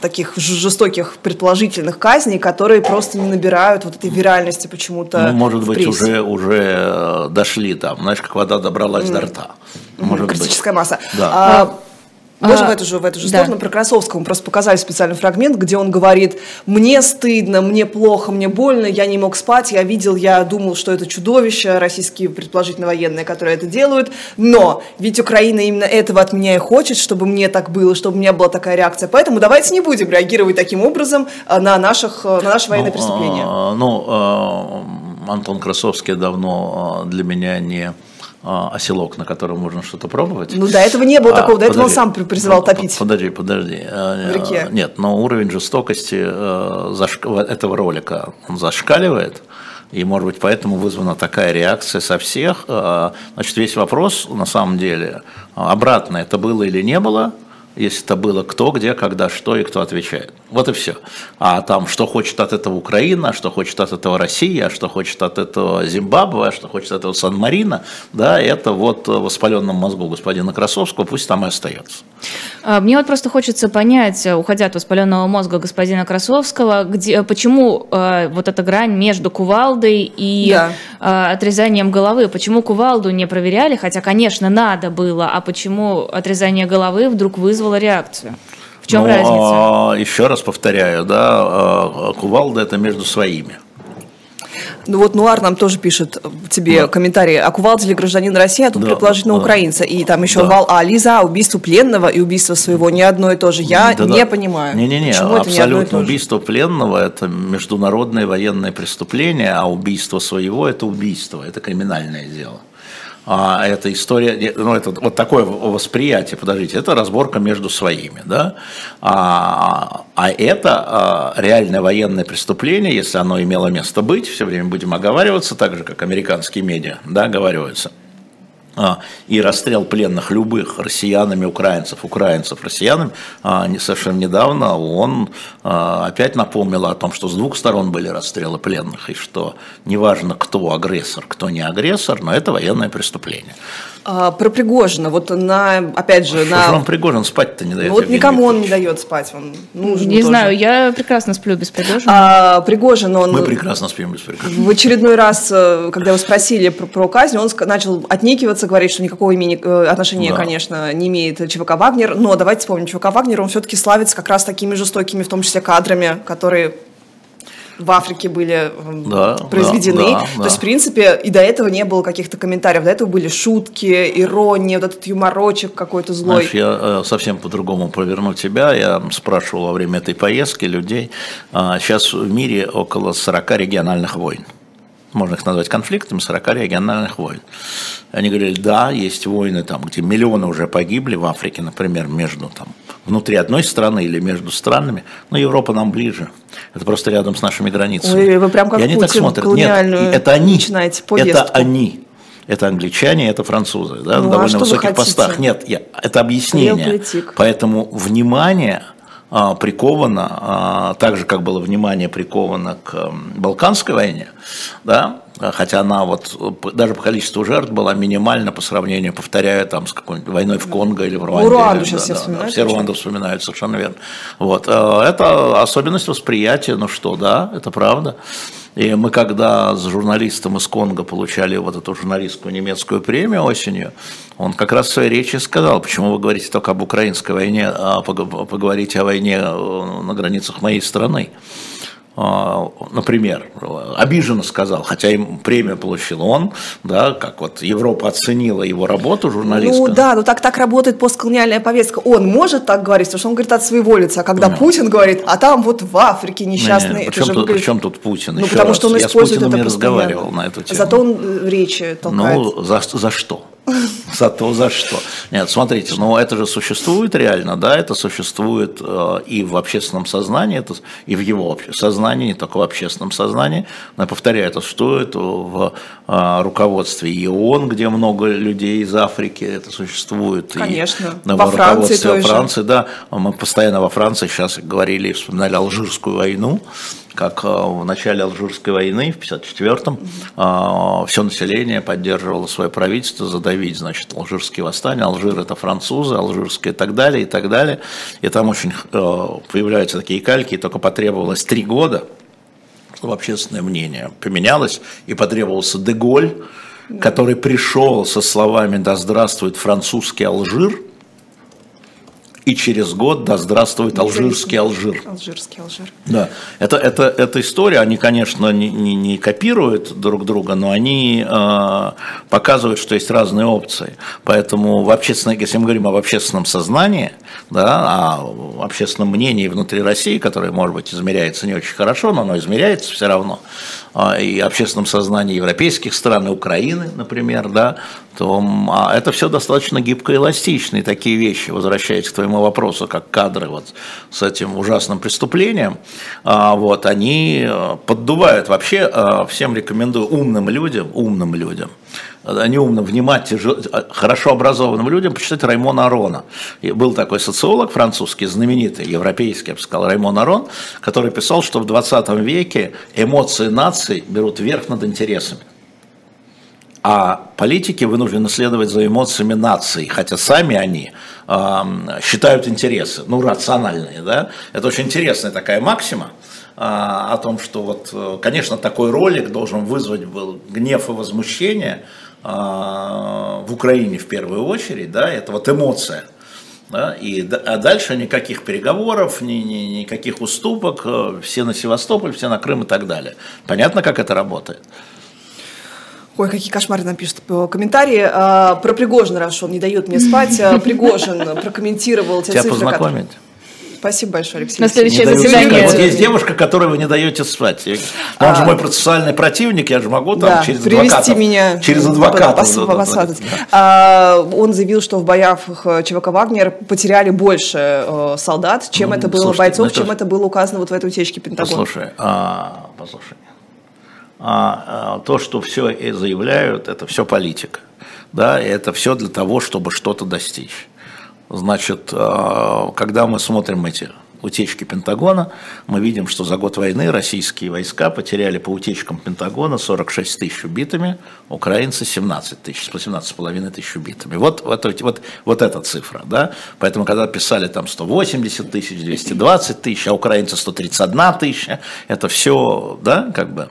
таких жестоких предположительных казней, которые просто не набирают вот этой виральности почему-то. Ну, может быть, уже, уже э, дошли там, знаешь, как вода добралась mm. до рта. Может Критическая быть. масса. Да. А, Можем а, в эту же, в эту же да. сторону. Про Красовского мы просто показали специальный фрагмент, где он говорит, мне стыдно, мне плохо, мне больно, я не мог спать, я видел, я думал, что это чудовище, российские предположительно военные, которые это делают, но ведь Украина именно этого от меня и хочет, чтобы мне так было, чтобы у меня была такая реакция. Поэтому давайте не будем реагировать таким образом а, на, наших, на наши военные ну, преступления. А, ну, а, Антон Красовский давно для меня не а, оселок, на котором можно что-то пробовать. Ну, до этого не было а, такого, до подожди, этого он сам призывал топить. Подожди, подожди. В реке. Нет, но уровень жестокости э, этого ролика, он зашкаливает. И, может быть, поэтому вызвана такая реакция со всех. Значит, весь вопрос, на самом деле, обратно, это было или не было – если это было кто, где, когда, что и кто отвечает. Вот и все. А там, что хочет от этого Украина, что хочет от этого Россия, что хочет от этого Зимбабве, что хочет от этого Сан-Марина, да, это вот в воспаленном мозгу господина Красовского, пусть там и остается. А, мне вот просто хочется понять, уходя от воспаленного мозга господина Красовского, где, почему э, вот эта грань между кувалдой и да. э, отрезанием головы, почему кувалду не проверяли, хотя, конечно, надо было, а почему отрезание головы вдруг вызвало реакцию? В чем ну, разница? А, еще раз повторяю, да, а, кувалда это между своими. Ну вот Нуар нам тоже пишет тебе да. комментарий. А кувалда ли гражданин России, а тут да, предположительно да. украинца. И там еще да. вал а Лиза, убийство пленного и убийство своего не одно и то же. Я да, не да. понимаю. Не-не-не, абсолютно. Не убийство пленного – это международное военное преступление, а убийство своего – это убийство, это криминальное дело а, эта история, ну, это вот такое восприятие, подождите, это разборка между своими, да, а, а это а, реальное военное преступление, если оно имело место быть, все время будем оговариваться, так же, как американские медиа, да, оговариваются – и расстрел пленных любых россиянами, украинцев, украинцев, россиянами, а, совершенно недавно он а, опять напомнил о том, что с двух сторон были расстрелы пленных, и что неважно, кто агрессор, кто не агрессор, но это военное преступление. А, про Пригожина, вот на, опять же, что на... Что вам Пригожин спать-то не дает? Ну, вот никому он не дает спать, он нужен Не тоже. знаю, я прекрасно сплю без Пригожина. А, Пригожин, он... Мы прекрасно спим без Пригожина. В очередной раз, э, когда его спросили про, про казнь, он начал отнекиваться, говорить, что никакого имени, э, отношения, да. конечно, не имеет ЧВК «Вагнер», но давайте вспомним, ЧВК «Вагнер», он все-таки славится как раз такими жестокими, в том числе кадрами, которые в Африке были да, произведены. Да, да, То есть, в принципе, и до этого не было каких-то комментариев. До этого были шутки, ирония, вот этот юморочек какой-то злой. Знаешь, я э, совсем по-другому проверну тебя. Я спрашивал во время этой поездки людей. Сейчас а, в мире около 40 региональных войн. Можно их назвать конфликтами, 40 региональных войн. Они говорили, да, есть войны, там, где миллионы уже погибли в Африке, например, между там, внутри одной страны или между странами, но Европа нам ближе. Это просто рядом с нашими границами. Ой, вы прям как и они Путин так смотрят. Нет, это они. начинаете Это они. Это англичане, это французы, да, Ну, на а довольно вы высоких постах. Нет, я, это объяснение. Поэтому внимание а, приковано, а, так же, как было внимание приковано к Балканской войне, да, а, хотя она вот даже по количеству жертв была минимальна по сравнению, повторяю, там с какой-нибудь войной в Конго или в Руанде. Руанду или- сейчас все вспоминают все почему-то. Руанду вспоминают, совершенно верно. Вот. э, Это особенность восприятия, ну что, да, это правда. И мы когда с журналистом из Конго получали вот эту журналистскую немецкую премию осенью, он как раз в своей речи сказал, почему вы говорите только об украинской войне, а пог- поговорите о войне э, на границах моей страны. А, Например, обиженно сказал, хотя им премию получил он, да, как вот Европа оценила его работу журналиста. Ну да, ну так, так работает постколониальная повестка. Он может так говорить, потому что он говорит от своего лица. А когда Да. Путин говорит, а там вот в Африке Не, несчастные... не, это причем, тут, выглядит- причем тут Путин? Ну, Еще потому раз, что он я с использует Путиным это не разговаривал на эту тему. Зато он речи толкает. Ну, за, за что? За то, за что. Нет, смотрите, ну это же существует реально, да, это существует э, и в общественном сознании, это, и в его сознании, не только в общественном сознании. Но я повторяю, это существует в э, руководстве и ООН, где много людей из Африки, это существует. Конечно. И Во Франции руководстве. Франции, да. Мы постоянно во Франции сейчас говорили и вспоминали Алжирскую войну, как э, в начале Алжирской войны, в 1954-м, все население поддерживало свое правительство задавить, значит, алжирские восстания. Алжир – это французы, алжирские и так далее, и так далее. И там очень э, появляются такие кальки, и только потребовалось три года, чтобы общественное мнение поменялось, и потребовался Деголь, который пришел со словами «Да здравствует французский Алжир», и через год «Да здравствует алжирский Алжир». Алжирский Алжир. Да, это, это, эта история, они, конечно, не, не, не копируют друг друга, но они э, показывают, что есть разные опции. Поэтому в общественном, если мы говорим об общественном сознании, да, о общественном мнении внутри России, которое, может быть, измеряется не очень хорошо, но оно измеряется все равно, а, и общественном сознании европейских стран, и Украины, например, да, то а это все достаточно гибко и эластично. И такие вещи, возвращаясь к твоему вопросу, как кадры вот с этим ужасным преступлением, а, вот, они э, поддувают. Вообще э, всем рекомендую умным людям, умным людям, э, не умным, внимательным, хорошо образованным людям почитать Раймона Арона. И был такой социолог французский, знаменитый, европейский, я бы сказал, Раймон Арон, который писал, что в 20 веке эмоции наций берут верх над интересами. А политики вынуждены следовать за эмоциями наций, хотя сами они эм, считают интересы, ну, рациональные, да. Это очень интересная такая максима э, о том, что вот, э, конечно, такой ролик должен вызвать был гнев и возмущение э, в Украине в первую очередь, да, это вот эмоция. Да, и, а дальше никаких переговоров, ни, ни- никаких уступок, э, все на Севастополь, все на Крым и так далее. Понятно, как это работает? Ой, какие кошмары нам пишут по комментарии. А, про Пригожина, раз он не дает мне спать. а, Пригожин прокомментировал те Тебя цифры, которые- познакомить? Спасибо большое, Алексей. На следующее Не заседание. Вот есть девушка, которой вы не даете спать. Я- Он же мой процессуальный противник, я же могу там Да, через привести адвокатов. меня Через под- адвокатов. пос- да, да. А, Он заявил, что в боях э, ЧВК «Вагнер» потеряли больше э, солдат, чем Ну, это было слушайте, бойцов, ну это чем ж- это было указано вот в этой утечке Пентагона. Послушай, а, послушай. А, а, то, что все и заявляют, это все политика. Да, и это все для того, чтобы что-то достичь. Значит, а, когда мы смотрим эти утечки Пентагона, мы видим, что за год войны российские войска потеряли по утечкам Пентагона 46 тысяч убитыми, украинцы 17 тысяч, 17,5 тысяч убитыми. Вот, вот, вот, вот эта цифра. Да? Поэтому, когда писали там 180 тысяч, 220 тысяч, а украинцы 131 тысяча, это все, да, как бы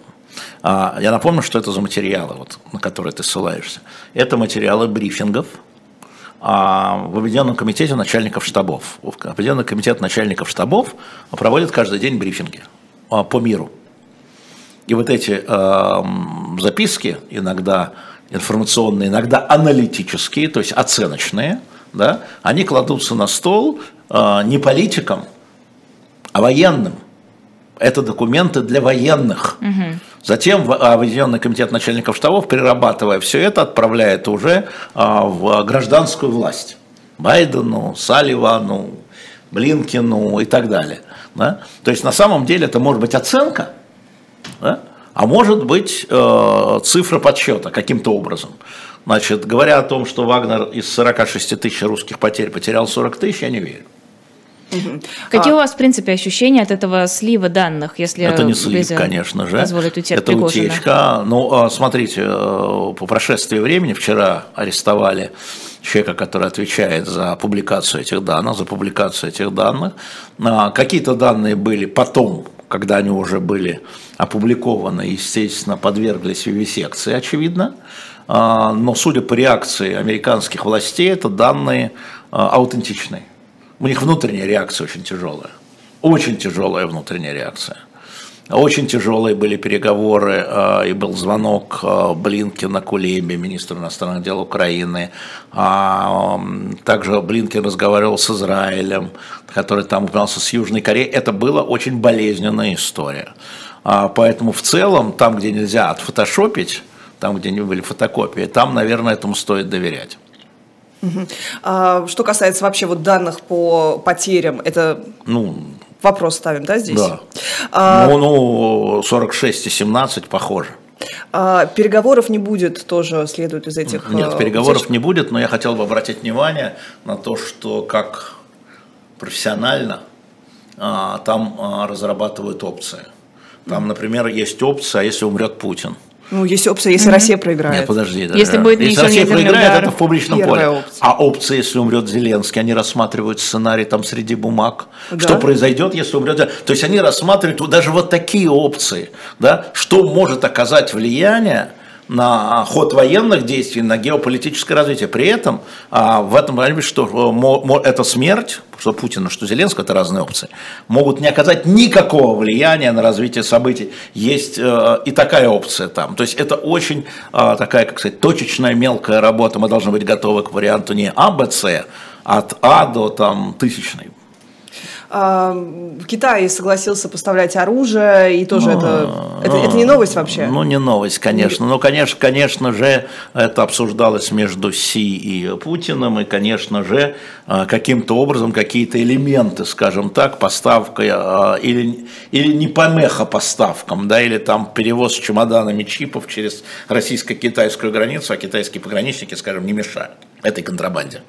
Я напомню, что это за материалы, вот, на которые ты ссылаешься. Это материалы брифингов а, в Объединенном комитете начальников штабов. Объединенный комитет начальников штабов проводит каждый день брифинги а, по миру. И вот эти а, записки, иногда информационные, иногда аналитические, то есть оценочные, да, они кладутся на стол а, не политикам, а военным. Это документы для военных. Затем Объединенный комитет начальников штабов, перерабатывая все это, отправляет уже в гражданскую власть. Байдену, Салливану, Блинкину и так далее. Да? То есть на самом деле это может быть оценка, да? а может быть э, цифра подсчета каким-то образом. Значит, говоря о том, что Вагнер из 46 тысяч русских потерь потерял 40 тысяч, я не верю. Какие а, у вас, в принципе, ощущения от этого слива данных, если это не слив, конечно же, это утечка. Ну, а, смотрите, э, по прошествии времени вчера арестовали человека, который отвечает за публикацию этих данных, за публикацию этих данных. А, какие-то данные были потом, когда они уже были опубликованы, естественно, подверглись вивисекции, очевидно. А, но судя по реакции американских властей, это данные аутентичные. У них внутренняя реакция очень тяжелая. Очень тяжелая внутренняя реакция. Очень тяжелые были переговоры, а, и был звонок Блинкина Кулебе, министру иностранных дел Украины. Также Блинкин разговаривал с Израилем, который там упоминался с Южной Кореей. Это была очень болезненная история. Поэтому в целом, там, где нельзя отфотошопить, там, где не были фотокопии, там, наверное, этому стоит доверять. Угу. А, что касается вообще вот данных по потерям, это ну, вопрос ставим, да, здесь? Да. А, ну, ну, 46 и 17 похоже. А, переговоров не будет, тоже следует из этих... Нет, а, переговоров утечек. не будет, но я хотел бы обратить внимание на то, что как профессионально а, там а, разрабатывают опции. Там, например, есть опция, если умрет Путин – ну, есть опция, если mm-hmm. Россия проиграет. Нет, подожди. Да, если будет если Россия проиграет, удар, это в публичном поле. Опция. А опция, если умрет Зеленский, они рассматривают сценарий там среди бумаг. Да. Что произойдет, если умрет То есть они рассматривают даже вот такие опции, да, что может оказать влияние на ход военных действий, на геополитическое развитие. При этом а, в этом понимаете, что э, эта смерть, что Путина, что Зеленского, это разные опции, могут не оказать никакого влияния на развитие событий. Есть э, и такая опция там. То есть это очень э, такая, как сказать, точечная мелкая работа. Мы должны быть готовы к варианту не А, Б, С, от А до там тысячной. Китай согласился поставлять оружие, и тоже это, это, это не новость вообще? Ну, не новость, конечно. Но, конечно, конечно же, это обсуждалось между Си и Путиным, и, конечно же, а, каким-то образом какие-то элементы, скажем так, поставка а, или, или не помеха поставкам, да, или там перевоз чемоданами чипов через российско-китайскую границу, а китайские пограничники, скажем, не мешают этой контрабанде.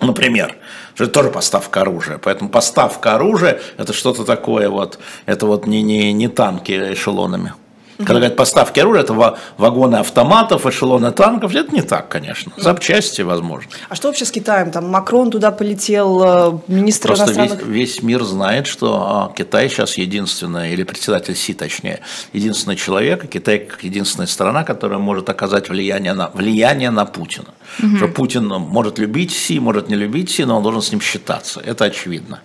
Например, это тоже поставка оружия. Поэтому поставка оружия – это что-то такое вот, это вот не, не, не танки эшелонами. Когда говорят поставки оружия, это вагоны автоматов, эшелоны танков. Это не так, конечно. Запчасти, возможно. А что вообще с Китаем? Там Макрон туда полетел, э, министр Просто иностранных... Весь, весь мир знает, что а, Китай сейчас единственный, или председатель Си точнее, единственный человек, Китай как единственная страна, которая может оказать влияние на, влияние на Путина. Угу. Что Путин может любить Си, может не любить Си, но он должен с ним считаться. Это очевидно.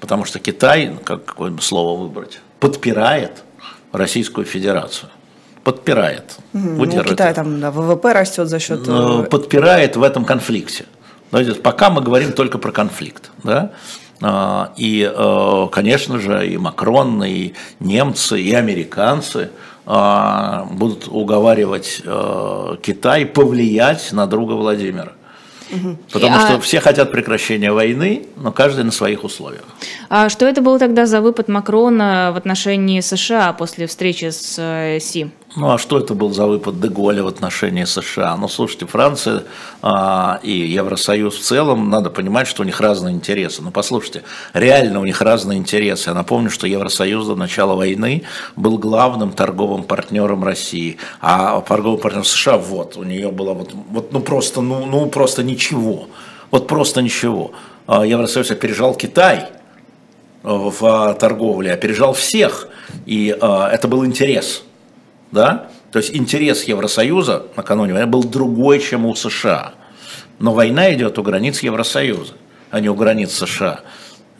Потому что Китай, как какое слово выбрать, подпирает Российскую Федерацию. Подпирает. Ну, Китай там да, ВВП растет за счет... Э, подпирает в этом конфликте. Пока мы говорим только про конфликт. Да? А, и, э, конечно же, и Макрон, и немцы, и американцы а, будут уговаривать э, Китай повлиять на друга Владимира. Потому что а... все хотят прекращения войны, но каждый на своих условиях. А что это был тогда за выпад Макрона в отношении США после встречи с э, Си? Ну а что это был за выпад Деголя в отношении США? Ну слушайте, Франция а, и Евросоюз в целом, надо понимать, что у них разные интересы. Ну послушайте, реально у них разные интересы. Я напомню, что Евросоюз до начала войны был главным торговым партнером России, а торговый партнер США, вот, у нее было вот, вот ну просто, ну, ну просто ничего, вот просто ничего. А, Евросоюз опережал Китай в а, торговле, опережал всех, и а, это был интерес да? То есть интерес Евросоюза накануне войны был другой, чем у США. Но война идет у границ Евросоюза, а не у границ США.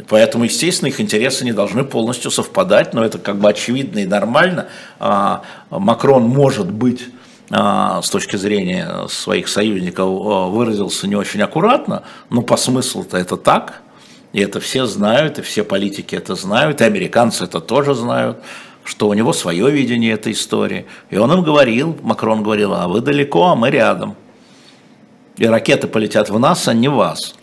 Поэтому, естественно, их интересы не должны полностью совпадать, но это как бы очевидно и нормально. А, Макрон может быть а, с точки зрения своих союзников а, выразился не очень аккуратно, но по смыслу-то это так, и это все знают, и все политики это знают, и американцы это тоже знают. Что у него свое видение этой истории. И он им говорил, Макрон говорил, а вы далеко, а мы рядом. И ракеты полетят в нас, а не в вас.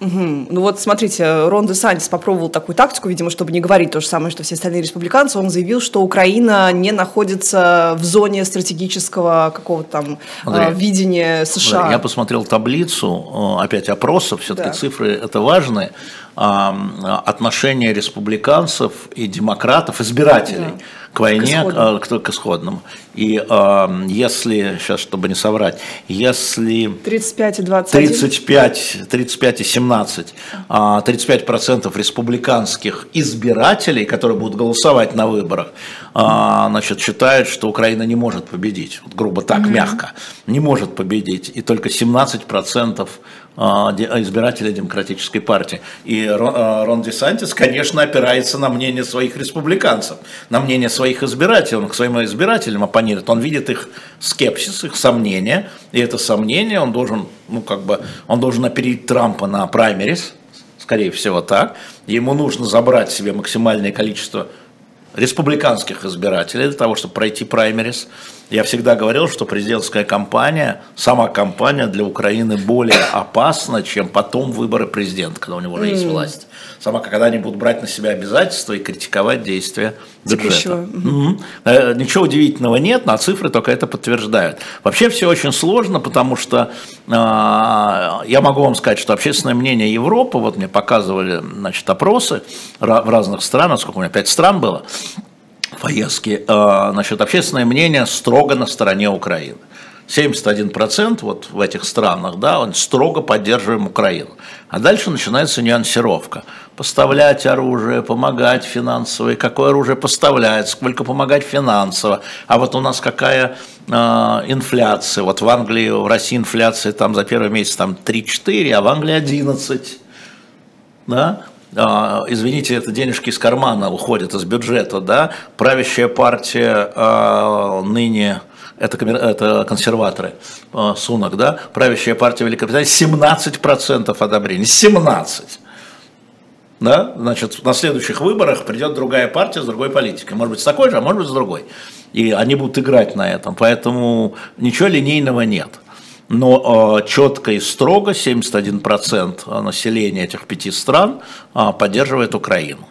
Угу. Ну вот смотрите, Рон де Сантис попробовал такую тактику, видимо, чтобы не говорить то же самое, что все остальные республиканцы. Он заявил, что Украина не находится в зоне стратегического какого-то там Андрей, видения США. Я посмотрел таблицу, э, опять опросов, все-таки да. цифры это важные отношения республиканцев и демократов, избирателей да. к войне, к исходному. К, к исходному. И э, если, сейчас, чтобы не соврать, если... 35 и 21. 35, 35 и 17, 35 процентов республиканских избирателей, которые будут голосовать на выборах, значит, считают, что Украина не может победить, вот, грубо так, mm-hmm. мягко, не может победить, и только 17 процентов а, избирателей Демократической партии. И а, Рон Десантис, конечно, опирается на мнение своих республиканцев, на мнение своих избирателей. Он к своим избирателям оппонирует. Он видит их скепсис, их сомнения. И это сомнение он должен, ну, как бы, он должен опередить Трампа на праймерис, скорее всего так. Ему нужно забрать себе максимальное количество республиканских избирателей для того, чтобы пройти праймерис. Я всегда говорил, что президентская кампания, сама кампания для Украины более опасна, чем потом выборы президента, когда у него уже есть власть. Сама, когда они будут брать на себя обязательства и критиковать действия бюджета. Угу. Ничего удивительного нет, но цифры только это подтверждают. Вообще все очень сложно, потому что э, я могу вам сказать, что общественное мнение Европы, вот мне показывали значит, опросы в разных странах, сколько у меня, пять стран было, поездки, э, значит, общественное мнение строго на стороне Украины. 71% вот в этих странах, да, он строго поддерживаем Украину. А дальше начинается нюансировка. Поставлять оружие, помогать финансово, и какое оружие поставляет, сколько помогать финансово. А вот у нас какая э, инфляция. Вот в Англии, в России инфляция там за первый месяц там 3-4, а в Англии 11. Да? А, извините, это денежки из кармана уходят из бюджета, да, правящая партия а, ныне это, это консерваторы, а, Сунок, да, правящая партия Великобритании, 17% одобрений, 17%. Да? Значит, на следующих выборах придет другая партия с другой политикой. Может быть, с такой же, а может быть, с другой. И они будут играть на этом. Поэтому ничего линейного нет но э, четко и строго 71% населения этих пяти стран э, поддерживает Украину.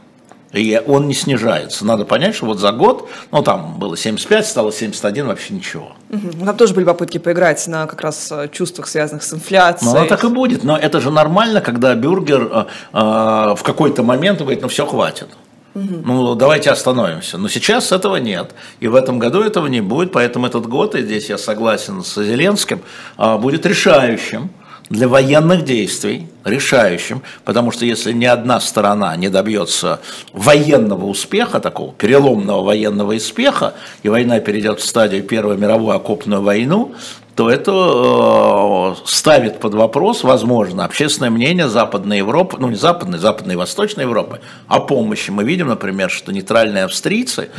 И он не снижается. Надо понять, что вот за год, ну там было 75, стало 71, вообще ничего. Угу. Там тоже были попытки поиграть на как раз чувствах, связанных с инфляцией. Ну, так и будет. Но это же нормально, когда бюргер э, э, в какой-то момент говорит, ну все, хватит. Ну, давайте остановимся. Но сейчас этого нет. И в этом году этого не будет. Поэтому этот год, и здесь я согласен с Зеленским, а, будет решающим для военных действий, решающим, потому что если ни одна сторона не добьется военного успеха, такого переломного военного успеха, и война перейдет в стадию Первой мировой окопную войну, то это э, ставит под вопрос, возможно, общественное мнение Западной Европы, ну не Западной, Западной и Восточной Европы, о помощи. Мы видим, например, что нейтральные австрийцы,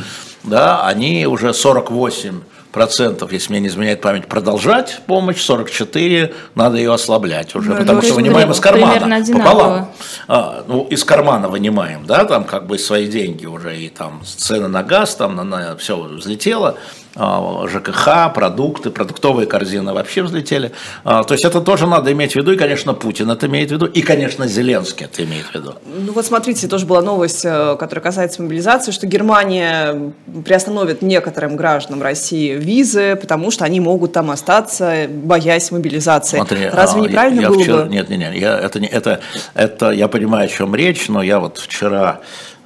да, они уже 48 процентов, если мне не изменяет память, продолжать помощь, 44 надо ее ослаблять уже, ну, потому что вынимаем из кармана пополам. А, ну, из кармана вынимаем, да, там как бы свои деньги уже, и там цены на газ, там на, на все взлетело, ЖКХ, продукты, продуктовые корзины вообще взлетели. А, то есть это тоже надо иметь в виду, и, конечно, Путин это имеет в виду, и, конечно, Зеленский это имеет в виду. Ну вот смотрите, тоже была новость, э, которая касается мобилизации, что Германия приостановит некоторым гражданам России визы, потому что они могут там остаться, боясь мобилизации. Смотри, Разве а, неправильно я, я было вчера, бы? Нет, нет, нет, я, это, это, это, я понимаю, о чем речь, но я вот вчера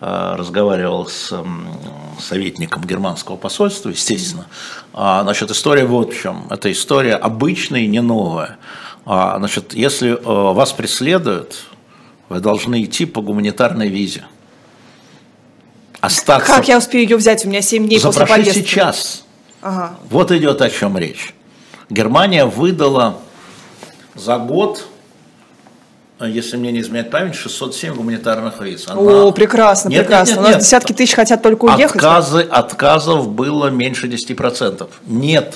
разговаривал с советником германского посольства, естественно. А, значит, история вот в чем. Это история обычная и не новая. А, значит, если э, вас преследуют, вы должны идти по гуманитарной визе. Остаться... Как я успею ее взять? У меня 7 дней Запроши после поездки. сейчас. Ага. Вот идет о чем речь. Германия выдала за год если мне не изменяет память, 607 гуманитарных виз. Она... О, прекрасно, нет, прекрасно. Нет, нет. У нас десятки тысяч хотят только уехать. Отказы, отказов было меньше 10%. Нет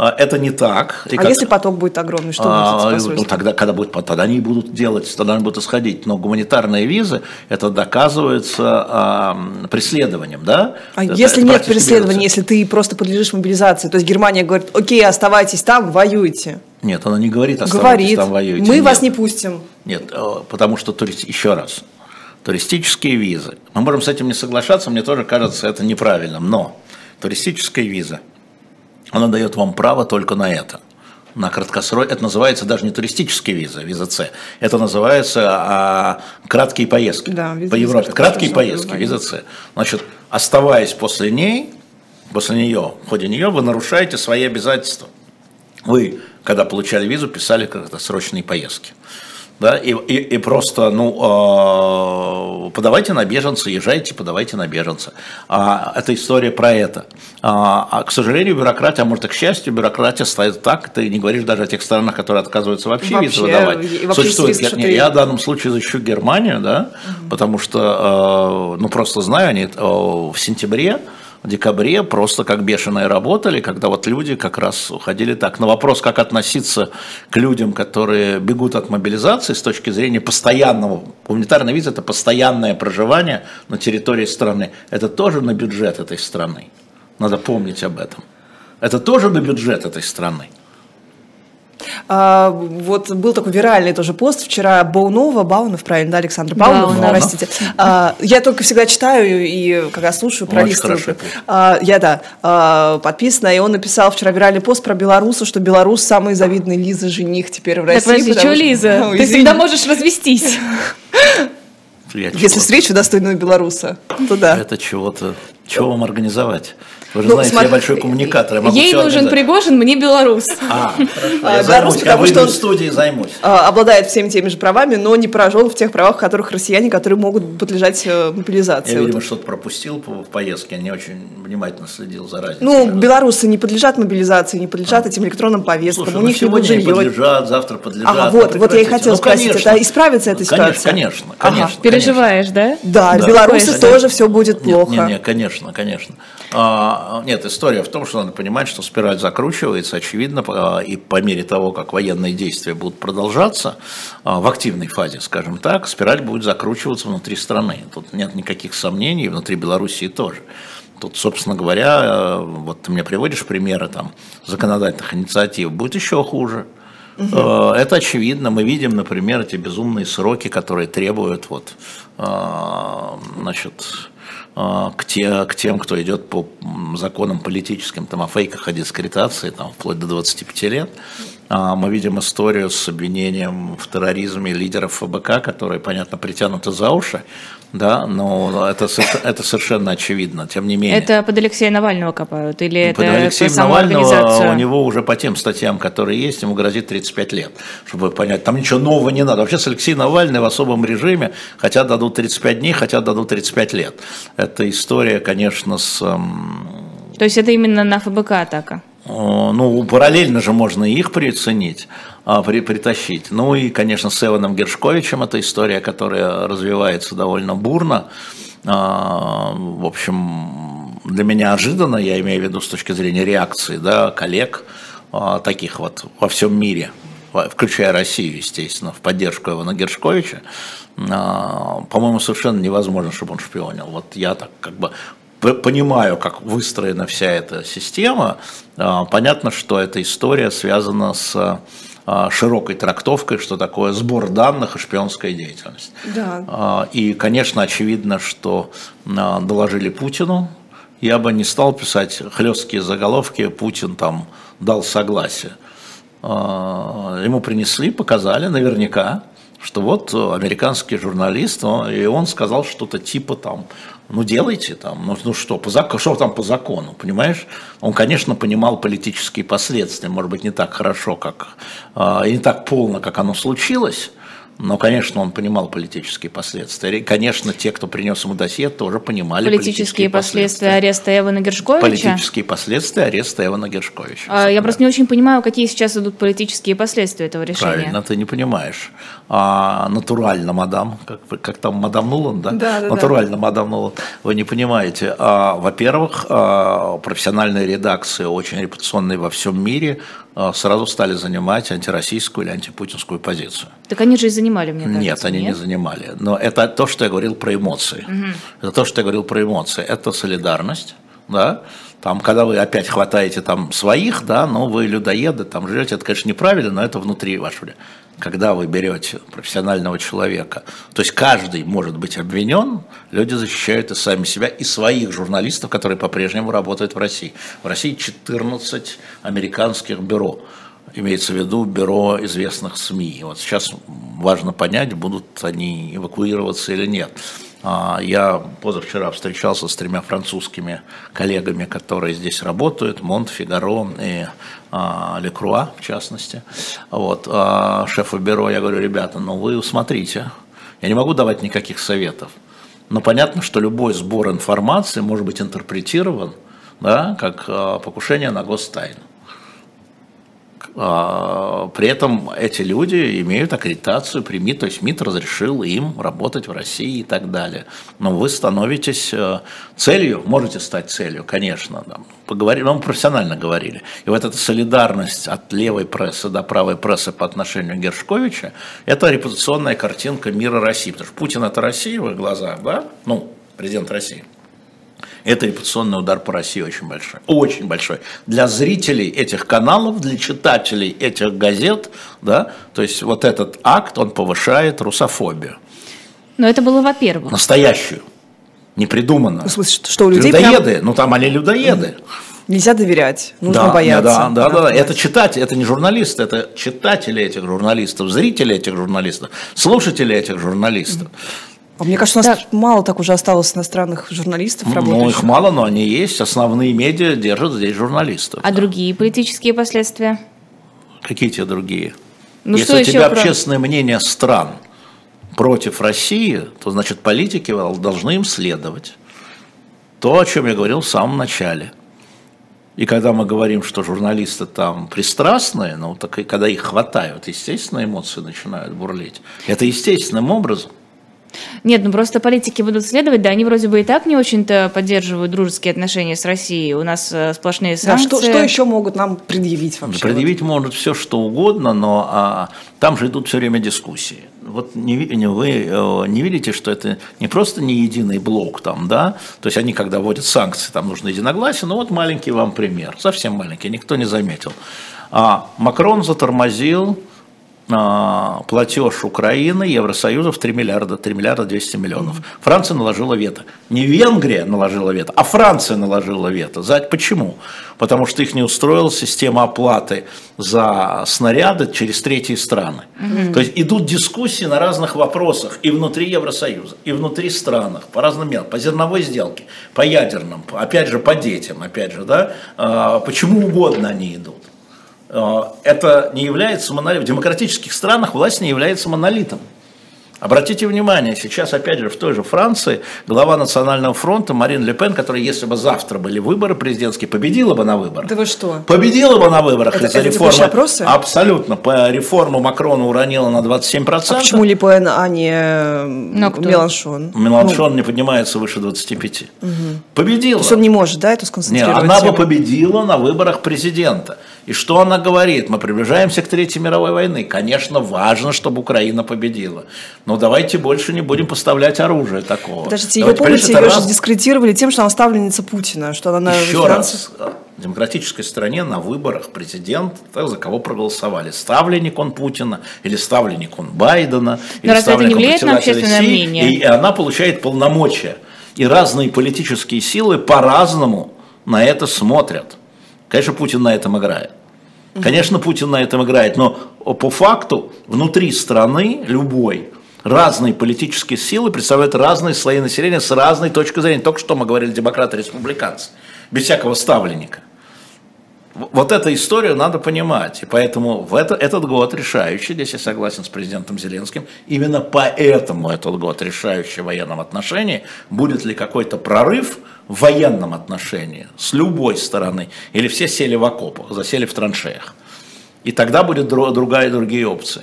а, это не так. И а как... если поток будет огромный, что а, будет Ну, тогда, когда будет поток, тогда они будут делать, тогда они будут исходить. Но гуманитарные визы, это доказывается а, преследованием, да? А это, если это нет преследования, если ты просто подлежишь мобилизации, то есть Германия говорит, окей, оставайтесь там, воюйте. Нет, она не говорит, оставайтесь говорит, там, воюйте. Мы нет. вас не пустим. Нет, э, потому что, еще раз, туристические визы. Мы можем с этим не соглашаться, мне тоже кажется это неправильным, но туристическая виза – она дает вам право только на это. На краткосрок, это называется даже не туристические визы, виза С, это называется а, краткие поездки да, по Европе. Краткие поездки, виза С. Значит, оставаясь после ней, после нее, в ходе нее, вы нарушаете свои обязательства. Вы, когда получали визу, писали как-то срочные поездки да, и, и, и просто, ну, э, подавайте на беженца, езжайте, подавайте на беженца. А, это история про это. А, а, к сожалению, бюрократия, а может и к счастью, бюрократия стоит так, ты не говоришь даже о тех странах, которые отказываются вообще, вообще визы выдавать. Вообще Существует, я, ты... я в данном случае защищу Германию, да, угу. потому что, э, ну, просто знаю, они э, в сентябре в декабре просто как бешеные работали, когда вот люди как раз уходили так. На вопрос, как относиться к людям, которые бегут от мобилизации с точки зрения постоянного, гуманитарный виз – это постоянное проживание на территории страны. Это тоже на бюджет этой страны. Надо помнить об этом. Это тоже на бюджет этой страны. А, вот был такой виральный тоже пост вчера Баунова, Баунов, правильно, да, Александр Баунов, Баунов. простите. А, я только всегда читаю и когда слушаю, пролистываю. А, я, да, а, подписана, и он написал вчера виральный пост про Беларуса, что Беларус самый завидный Лиза жених теперь в России. Так, подожди, что Лиза? Ну, Ты всегда можешь развестись. Если встречу достойного белоруса, то да. Это чего-то, чего вам организовать? Вы же ну, знаете, смотри, я большой коммуникатор. Я Ей нужен. Пригожин, мне белорус. А, я займусь, я выйду в студии займусь. А, обладает всеми теми же правами, но не поражен в тех правах, в которых россияне, которые могут подлежать э, мобилизации. Я, видимо, что-то пропустил в поездке, я не очень внимательно следил за разницей. Ну, белорусы не подлежат мобилизации, не подлежат а. этим электронным повесткам, Слушай, у них ну, не будет жилье. подлежат, завтра подлежат. Ага, вот, вот я и хотела ну, спросить, конечно. это исправится эта ситуация? Конечно, конечно. Ага. Переживаешь, да? Да, да белорусы тоже все будет плохо. Нет, нет, конечно, конечно. А, нет, история в том, что надо понимать, что спираль закручивается, очевидно, и по мере того, как военные действия будут продолжаться, а, в активной фазе, скажем так, спираль будет закручиваться внутри страны. Тут нет никаких сомнений, внутри Белоруссии тоже. Тут, собственно говоря, э, вот ты мне приводишь примеры там, законодательных инициатив, будет еще хуже. Угу. Это очевидно. Мы видим, например, эти безумные сроки, которые требуют вот, значит, а, к, те, к тем, кто идет по законам политическим, там, о фейках, о дискредитации, там, вплоть до 25 лет. А, мы видим историю с обвинением в терроризме лидеров ФБК, которые, понятно, притянуты за уши, да, но это, это совершенно очевидно, тем не менее. Это под Алексея Навального копают или под это Алексеем Навального у него уже по тем статьям, которые есть, ему грозит 35 лет, чтобы понять, там ничего нового не надо. Вообще с Алексеем Навальным в особом режиме, хотят дадут 35 дней, хотят дадут 35 лет. Это история, конечно, с... То есть это именно на ФБК атака? Ну, параллельно же можно и их приценить, при, притащить. Ну и, конечно, с Эваном Гершковичем это история, которая развивается довольно бурно. А, в общем, для меня ожиданно, я имею в виду с точки зрения реакции да, коллег, а, таких вот во всем мире, включая Россию, естественно, в поддержку Ивана Гершковича, по-моему, совершенно невозможно, чтобы он шпионил. Вот я так как бы понимаю, как выстроена вся эта система, а, понятно, что эта история связана с а, широкой трактовкой, что такое сбор данных и шпионская деятельность. Да. А, и, конечно, очевидно, что доложили Путину. Я бы не стал писать хлесткие заголовки «Путин там дал согласие». Ему принесли, показали наверняка, что вот американский журналист, и он сказал что-то типа там, ну делайте там, ну, ну что, по закону, что там по закону, понимаешь? Он, конечно, понимал политические последствия, может быть, не так хорошо, как, э, не так полно, как оно случилось, Но, конечно, он понимал политические последствия. И, конечно, те, кто принес ему досье, тоже понимали политические, политические последствия ареста Эвана Гершковича? Политические последствия ареста Эвана Гершковича. А, я просто не очень понимаю, какие сейчас идут политические последствия этого решения. Правильно, ты не понимаешь. А, натурально, мадам, как, как там мадам Нулан, да? Да, да, натурально, да. мадам Нулан. Вы не понимаете. А, во-первых, а, профессиональные редакции, очень репутационные во всем мире, сразу стали занимать антироссийскую или антипутинскую позицию. Так они же и занимали, мне кажется. Нет, они нет? не занимали. Но это то, что я говорил про эмоции. Угу. Это то, что я говорил про эмоции. Это солидарность, да, там, когда вы опять хватаете там своих, да, но вы людоеды, там живете, это, конечно, неправильно, но это внутри вашего. Когда вы берете профессионального человека, то есть каждый может быть обвинен, люди защищают и сами себя, и своих журналистов, которые по-прежнему работают в России. В России 14 американских бюро имеется в виду бюро известных СМИ. Вот сейчас важно понять, будут они эвакуироваться или нет. А, я позавчера встречался с тремя французскими коллегами, которые здесь работают, Монт, Фигаро и а, Лекруа, в частности. Вот, а, шефу бюро, я говорю, ребята, ну вы смотрите, я не могу давать никаких советов, но понятно, что любой сбор информации может быть интерпретирован да, как покушение на гостайну. А, при этом эти люди имеют аккредитацию при МИД, то есть МИД разрешил им работать в России и так далее. Но вы становитесь э, целью, можете стать целью, конечно. Да. Поговорили, мы профессионально говорили. И вот эта солидарность от левой прессы до правой прессы по отношению к Гершковичу, это репутационная картинка мира России. Потому что Путин это Россия в их глазах, да? Ну, президент России – это репутационный удар по России очень большой. Очень большой. Для зрителей этих каналов, для читателей этих газет, да, то есть вот этот акт, он повышает русофобию. Но это было во-первых. Настоящую. Не придуманную. Ну, в смысле, что у людей Людоеды, прям... ну там они людоеды. Нельзя доверять, нужно да, бояться. Да, да, да, это читатели, это не журналисты, это читатели этих журналистов, зрители этих журналистов, слушатели этих журналистов. А мне кажется, у нас да. мало так уже осталось иностранных журналистов работающих. Ну, их мало, но они есть. Основные медиа держат здесь журналистов. А да. другие политические последствия? Какие те другие? Ну, Если что у тебя про... общественное мнение стран против России, то, значит, политики должны им следовать. То, о чем я говорил в самом начале. И когда мы говорим, что журналисты там пристрастные, ну, так и когда их хватают, естественно, эмоции начинают бурлить. Это естественным образом. Нет, ну просто политики будут следовать, да, они вроде бы и так не очень-то поддерживают дружеские отношения с Россией. У нас э, сплошные санкции. Да, что, что еще могут нам предъявить вообще? Предъявить могут все, что угодно, но а, там же идут все время дискуссии. Вот не, не, вы э, не видите, что это не просто не единый блок там, да, то есть они, когда вводят санкции, там нужно единогласие, но вот маленький вам пример, совсем маленький, никто не заметил. А Макрон затормозил платеж Украины, Евросоюза в 3 миллиарда, 3 миллиарда 200 миллионов. Франция наложила вето. Не Венгрия наложила вето, а Франция наложила вето. Почему? Потому что их не устроила система оплаты за снаряды через третьи страны. Угу. То есть идут дискуссии на разных вопросах и внутри Евросоюза, и внутри странах, по разным мерам, по зерновой сделке, по ядерным, опять же по детям, опять же, да, а, почему угодно они идут. Э, это не является монолитом. В демократических странах власть не является монолитом. Обратите внимание, сейчас, опять же, в той же Франции глава Национального фронта Марин Ле Пен, которая, если бы завтра были выборы президентские, победила бы на выборах. Да вы что? Победила бы на выборах это, из-за это реформы. Опросы? Абсолютно. По реформу Макрона уронила на 27%. А почему Ле Пен, а не Но Меланшон? Меланшон ну. не поднимается выше 25. Угу. Победила. То есть он не может, да, это сконцентрировать? Нет, она бы победила на выборах президента. И что она говорит? Мы приближаемся к Третьей мировой войне. Конечно, важно, чтобы Украина победила. Но давайте больше не будем поставлять оружие такого. Подождите, ее, помните, ее раз... же дискредитировали тем, что она ставленница Путина, что она Еще раз, в демократической стране на выборах президент, так, за кого проголосовали. Ставленник он Путина, или ставленник он Байдена, Но или ставленник это не влияет на общественное России, мнение? И она получает полномочия. И разные политические силы по-разному на это смотрят. Конечно, Путин на этом играет. Конечно, Путин на этом играет, но по факту внутри страны любой разные политические силы представляют разные слои населения с разной точки зрения. Только что мы говорили демократы-республиканцы, без всякого ставленника. Вот эту историю надо понимать. И поэтому в это, этот год решающий, здесь я согласен с президентом Зеленским, именно поэтому этот год решающий в военном отношении, будет ли какой-то прорыв в военном отношении с любой стороны, или все сели в окопах, засели в траншеях. И тогда будет другая, другие опции.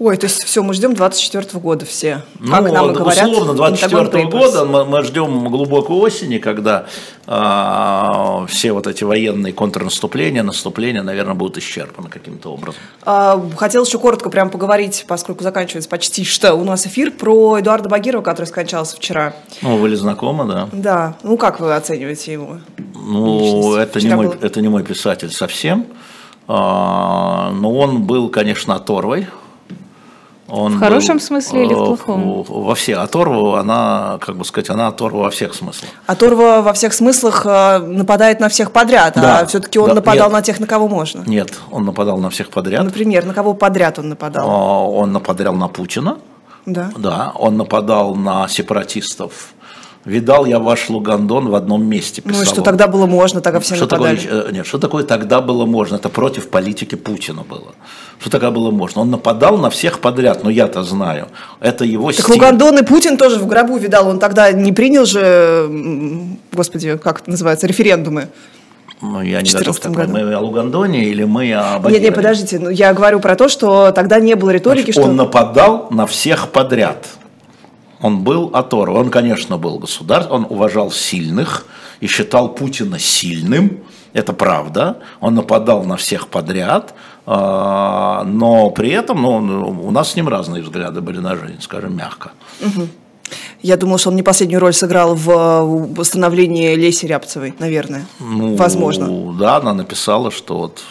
Ой, то есть все, мы ждем 24 года все. Ну, как нам и говорят, условно, 24 года мы, мы ждем глубокой осени, когда а, все вот эти военные контрнаступления, наступления, наверное, будут исчерпаны каким-то образом. А, хотел еще коротко прям поговорить, поскольку заканчивается почти что у нас эфир, про Эдуарда Багирова, который скончался вчера. Ну, вы ли знакомы, да? Да. Ну, как вы оцениваете его? Ну, это не, мой, это не мой писатель совсем. А, но он был, конечно, оторвой он в хорошем был, смысле или в плохом? Во все. Оторва, она, как бы сказать, она оторва во всех смыслах. Оторва во всех смыслах э, нападает на всех подряд, а да, а все-таки он да, нападал нет, на тех, на кого можно. Нет, он нападал на всех подряд. Например, на кого подряд он нападал? А, он нападал на Путина. Да. Да, он нападал на сепаратистов Видал я ваш Лугандон в одном месте. Писал ну и что он. тогда было можно, тогда все что нападали. Такое, нет, что такое тогда было можно? Это против политики Путина было. Что тогда было можно? Он нападал на всех подряд, но я-то знаю. Это его так стиль. Лугандон и Путин тоже в гробу видал. Он тогда не принял же, господи, как это называется, референдумы. Ну, я не готов так. Году. Мы о Лугандоне или мы о Багирове? Нет, нет, подождите. Ну, я говорю про то, что тогда не было риторики, Значит, что... Он нападал на всех подряд. Он был оторван. Он, конечно, был государь, он уважал сильных и считал Путина сильным. Это правда. Он нападал на всех подряд, а, но при этом ну, у нас с ним разные взгляды были на жизнь, скажем, мягко. Угу. Я думал, что он не последнюю роль сыграл в восстановлении Леси Рябцевой, наверное. Ну, Возможно. Да, она написала, что вот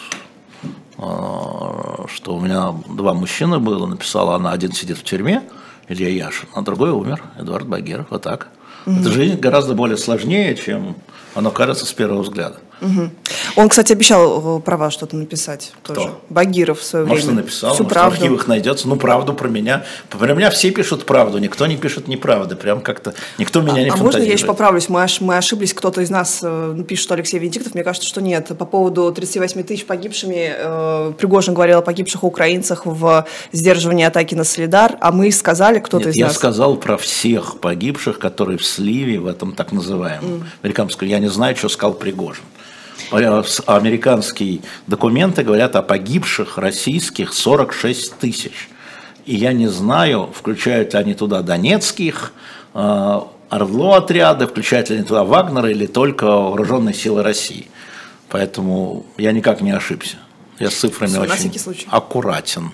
а, что у меня два мужчины было, написала она, один сидит в тюрьме, Илья Яшин, а другой умер, Эдуард Багиров, вот так. Угу. Эта жизнь гораздо более сложнее, чем оно кажется с первого взгляда. Угу. Он, кстати, обещал э, про вас что-то написать тоже. Кто? Багиров в свое может, время. Может, написал, Всю может, правду. в архивах найдется. Ну, правду про меня. Про меня все пишут правду, никто не пишет неправды. Прям как-то никто меня а, не А можно я еще поправлюсь? Мы, мы ошиблись, кто-то из нас э, пишет, что Алексей Венедиктов. Мне кажется, что нет. По поводу 38 тысяч погибшими, э, Пригожин говорил о погибших украинцах в сдерживании атаки на Солидар, а мы сказали, кто-то из я нас... я сказал про всех погибших, которые в сливе, в этом так называемом mm. американском. Я не знаю, что сказал Пригожин. Э, американские документы говорят о погибших российских 46 тысяч. И я не знаю, включают ли они туда донецких, э, Орло отряды, включают ли они туда Вагнера или только вооруженные силы России. Поэтому я никак не ошибся. Я с цифрами Все, очень аккуратен.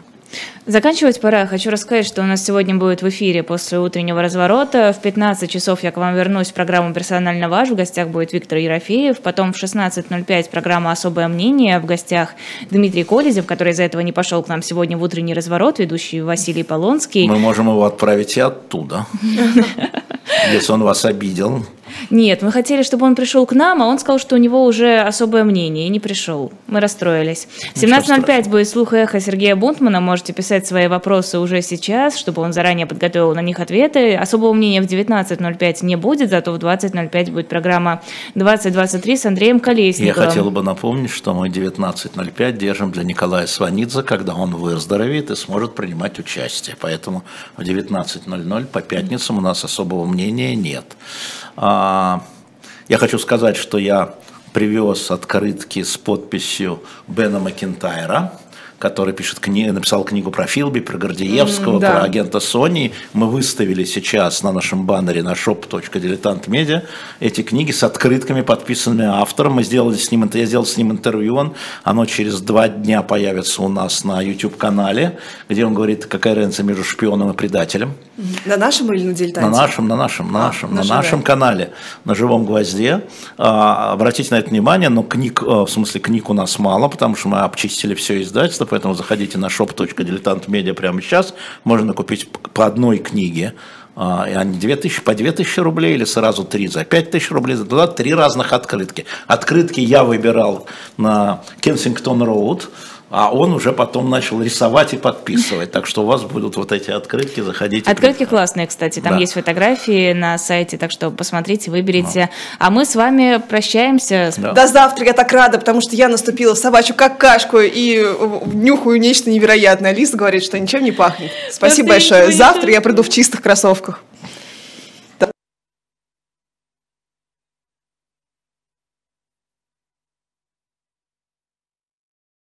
Заканчивать пора. Хочу рассказать, что у нас сегодня будет в эфире после утреннего разворота. В 15 часов я к вам вернусь в программу «Персонально ваш». В гостях будет Виктор Ерофеев. Потом в 16.05 программа «Особое мнение». В гостях Дмитрий Колезев, который из-за этого не пошел к нам сегодня в утренний разворот, ведущий Василий Полонский. Мы можем его отправить и оттуда, если он вас обидел. Нет, мы хотели, чтобы он пришел к нам, а он сказал, что у него уже особое мнение, и не пришел. Мы расстроились. В 17.05 будет слух эхо Сергея Бунтмана. Можете писать свои вопросы уже сейчас, чтобы он заранее подготовил на них ответы. Особого мнения в 19.05 не будет, зато в 20.05 будет программа 2023 с Андреем Колесниковым. Я хотел бы напомнить, что мы 19.05 держим для Николая Сванидзе, когда он выздоровеет и сможет принимать участие. Поэтому в 19.00 по пятницам у нас особого мнения нет. А, я хочу сказать, что я привез открытки с подписью Бена Макентайра который пишет кни... написал книгу про Филби, про Гордеевского, mm, да. про агента Sony. Мы выставили сейчас на нашем баннере на shop.diletantmedia эти книги с открытками, подписанными автором. Мы сделали с ним, я сделал с ним интервью, он, оно через два дня появится у нас на YouTube-канале, где он говорит, какая разница между шпионом и предателем. На нашем или на дилетанте? На нашем, на нашем, на а, нашем, на, на нашем канале, на живом гвозде. А, обратите на это внимание, но книг, а, в смысле книг у нас мало, потому что мы обчистили все издательство, поэтому заходите на shop.diletantmedia прямо сейчас, можно купить по одной книге, а, и они 2000, по 2000 рублей или сразу 3 за 5000 рублей, туда три разных открытки. Открытки я выбирал на Кенсингтон Роуд, а он уже потом начал рисовать и подписывать. Так что у вас будут вот эти открытки, заходите. Открытки классные, кстати, там Да. есть фотографии на сайте, так что посмотрите, выберите. А мы с вами прощаемся. Да. До завтра, я так рада, потому что я наступила в собачью какашку и нюхаю нечто невероятное. Алиса говорит, что ничем не пахнет. Спасибо Просто большое. Завтра я приду в чистых кроссовках.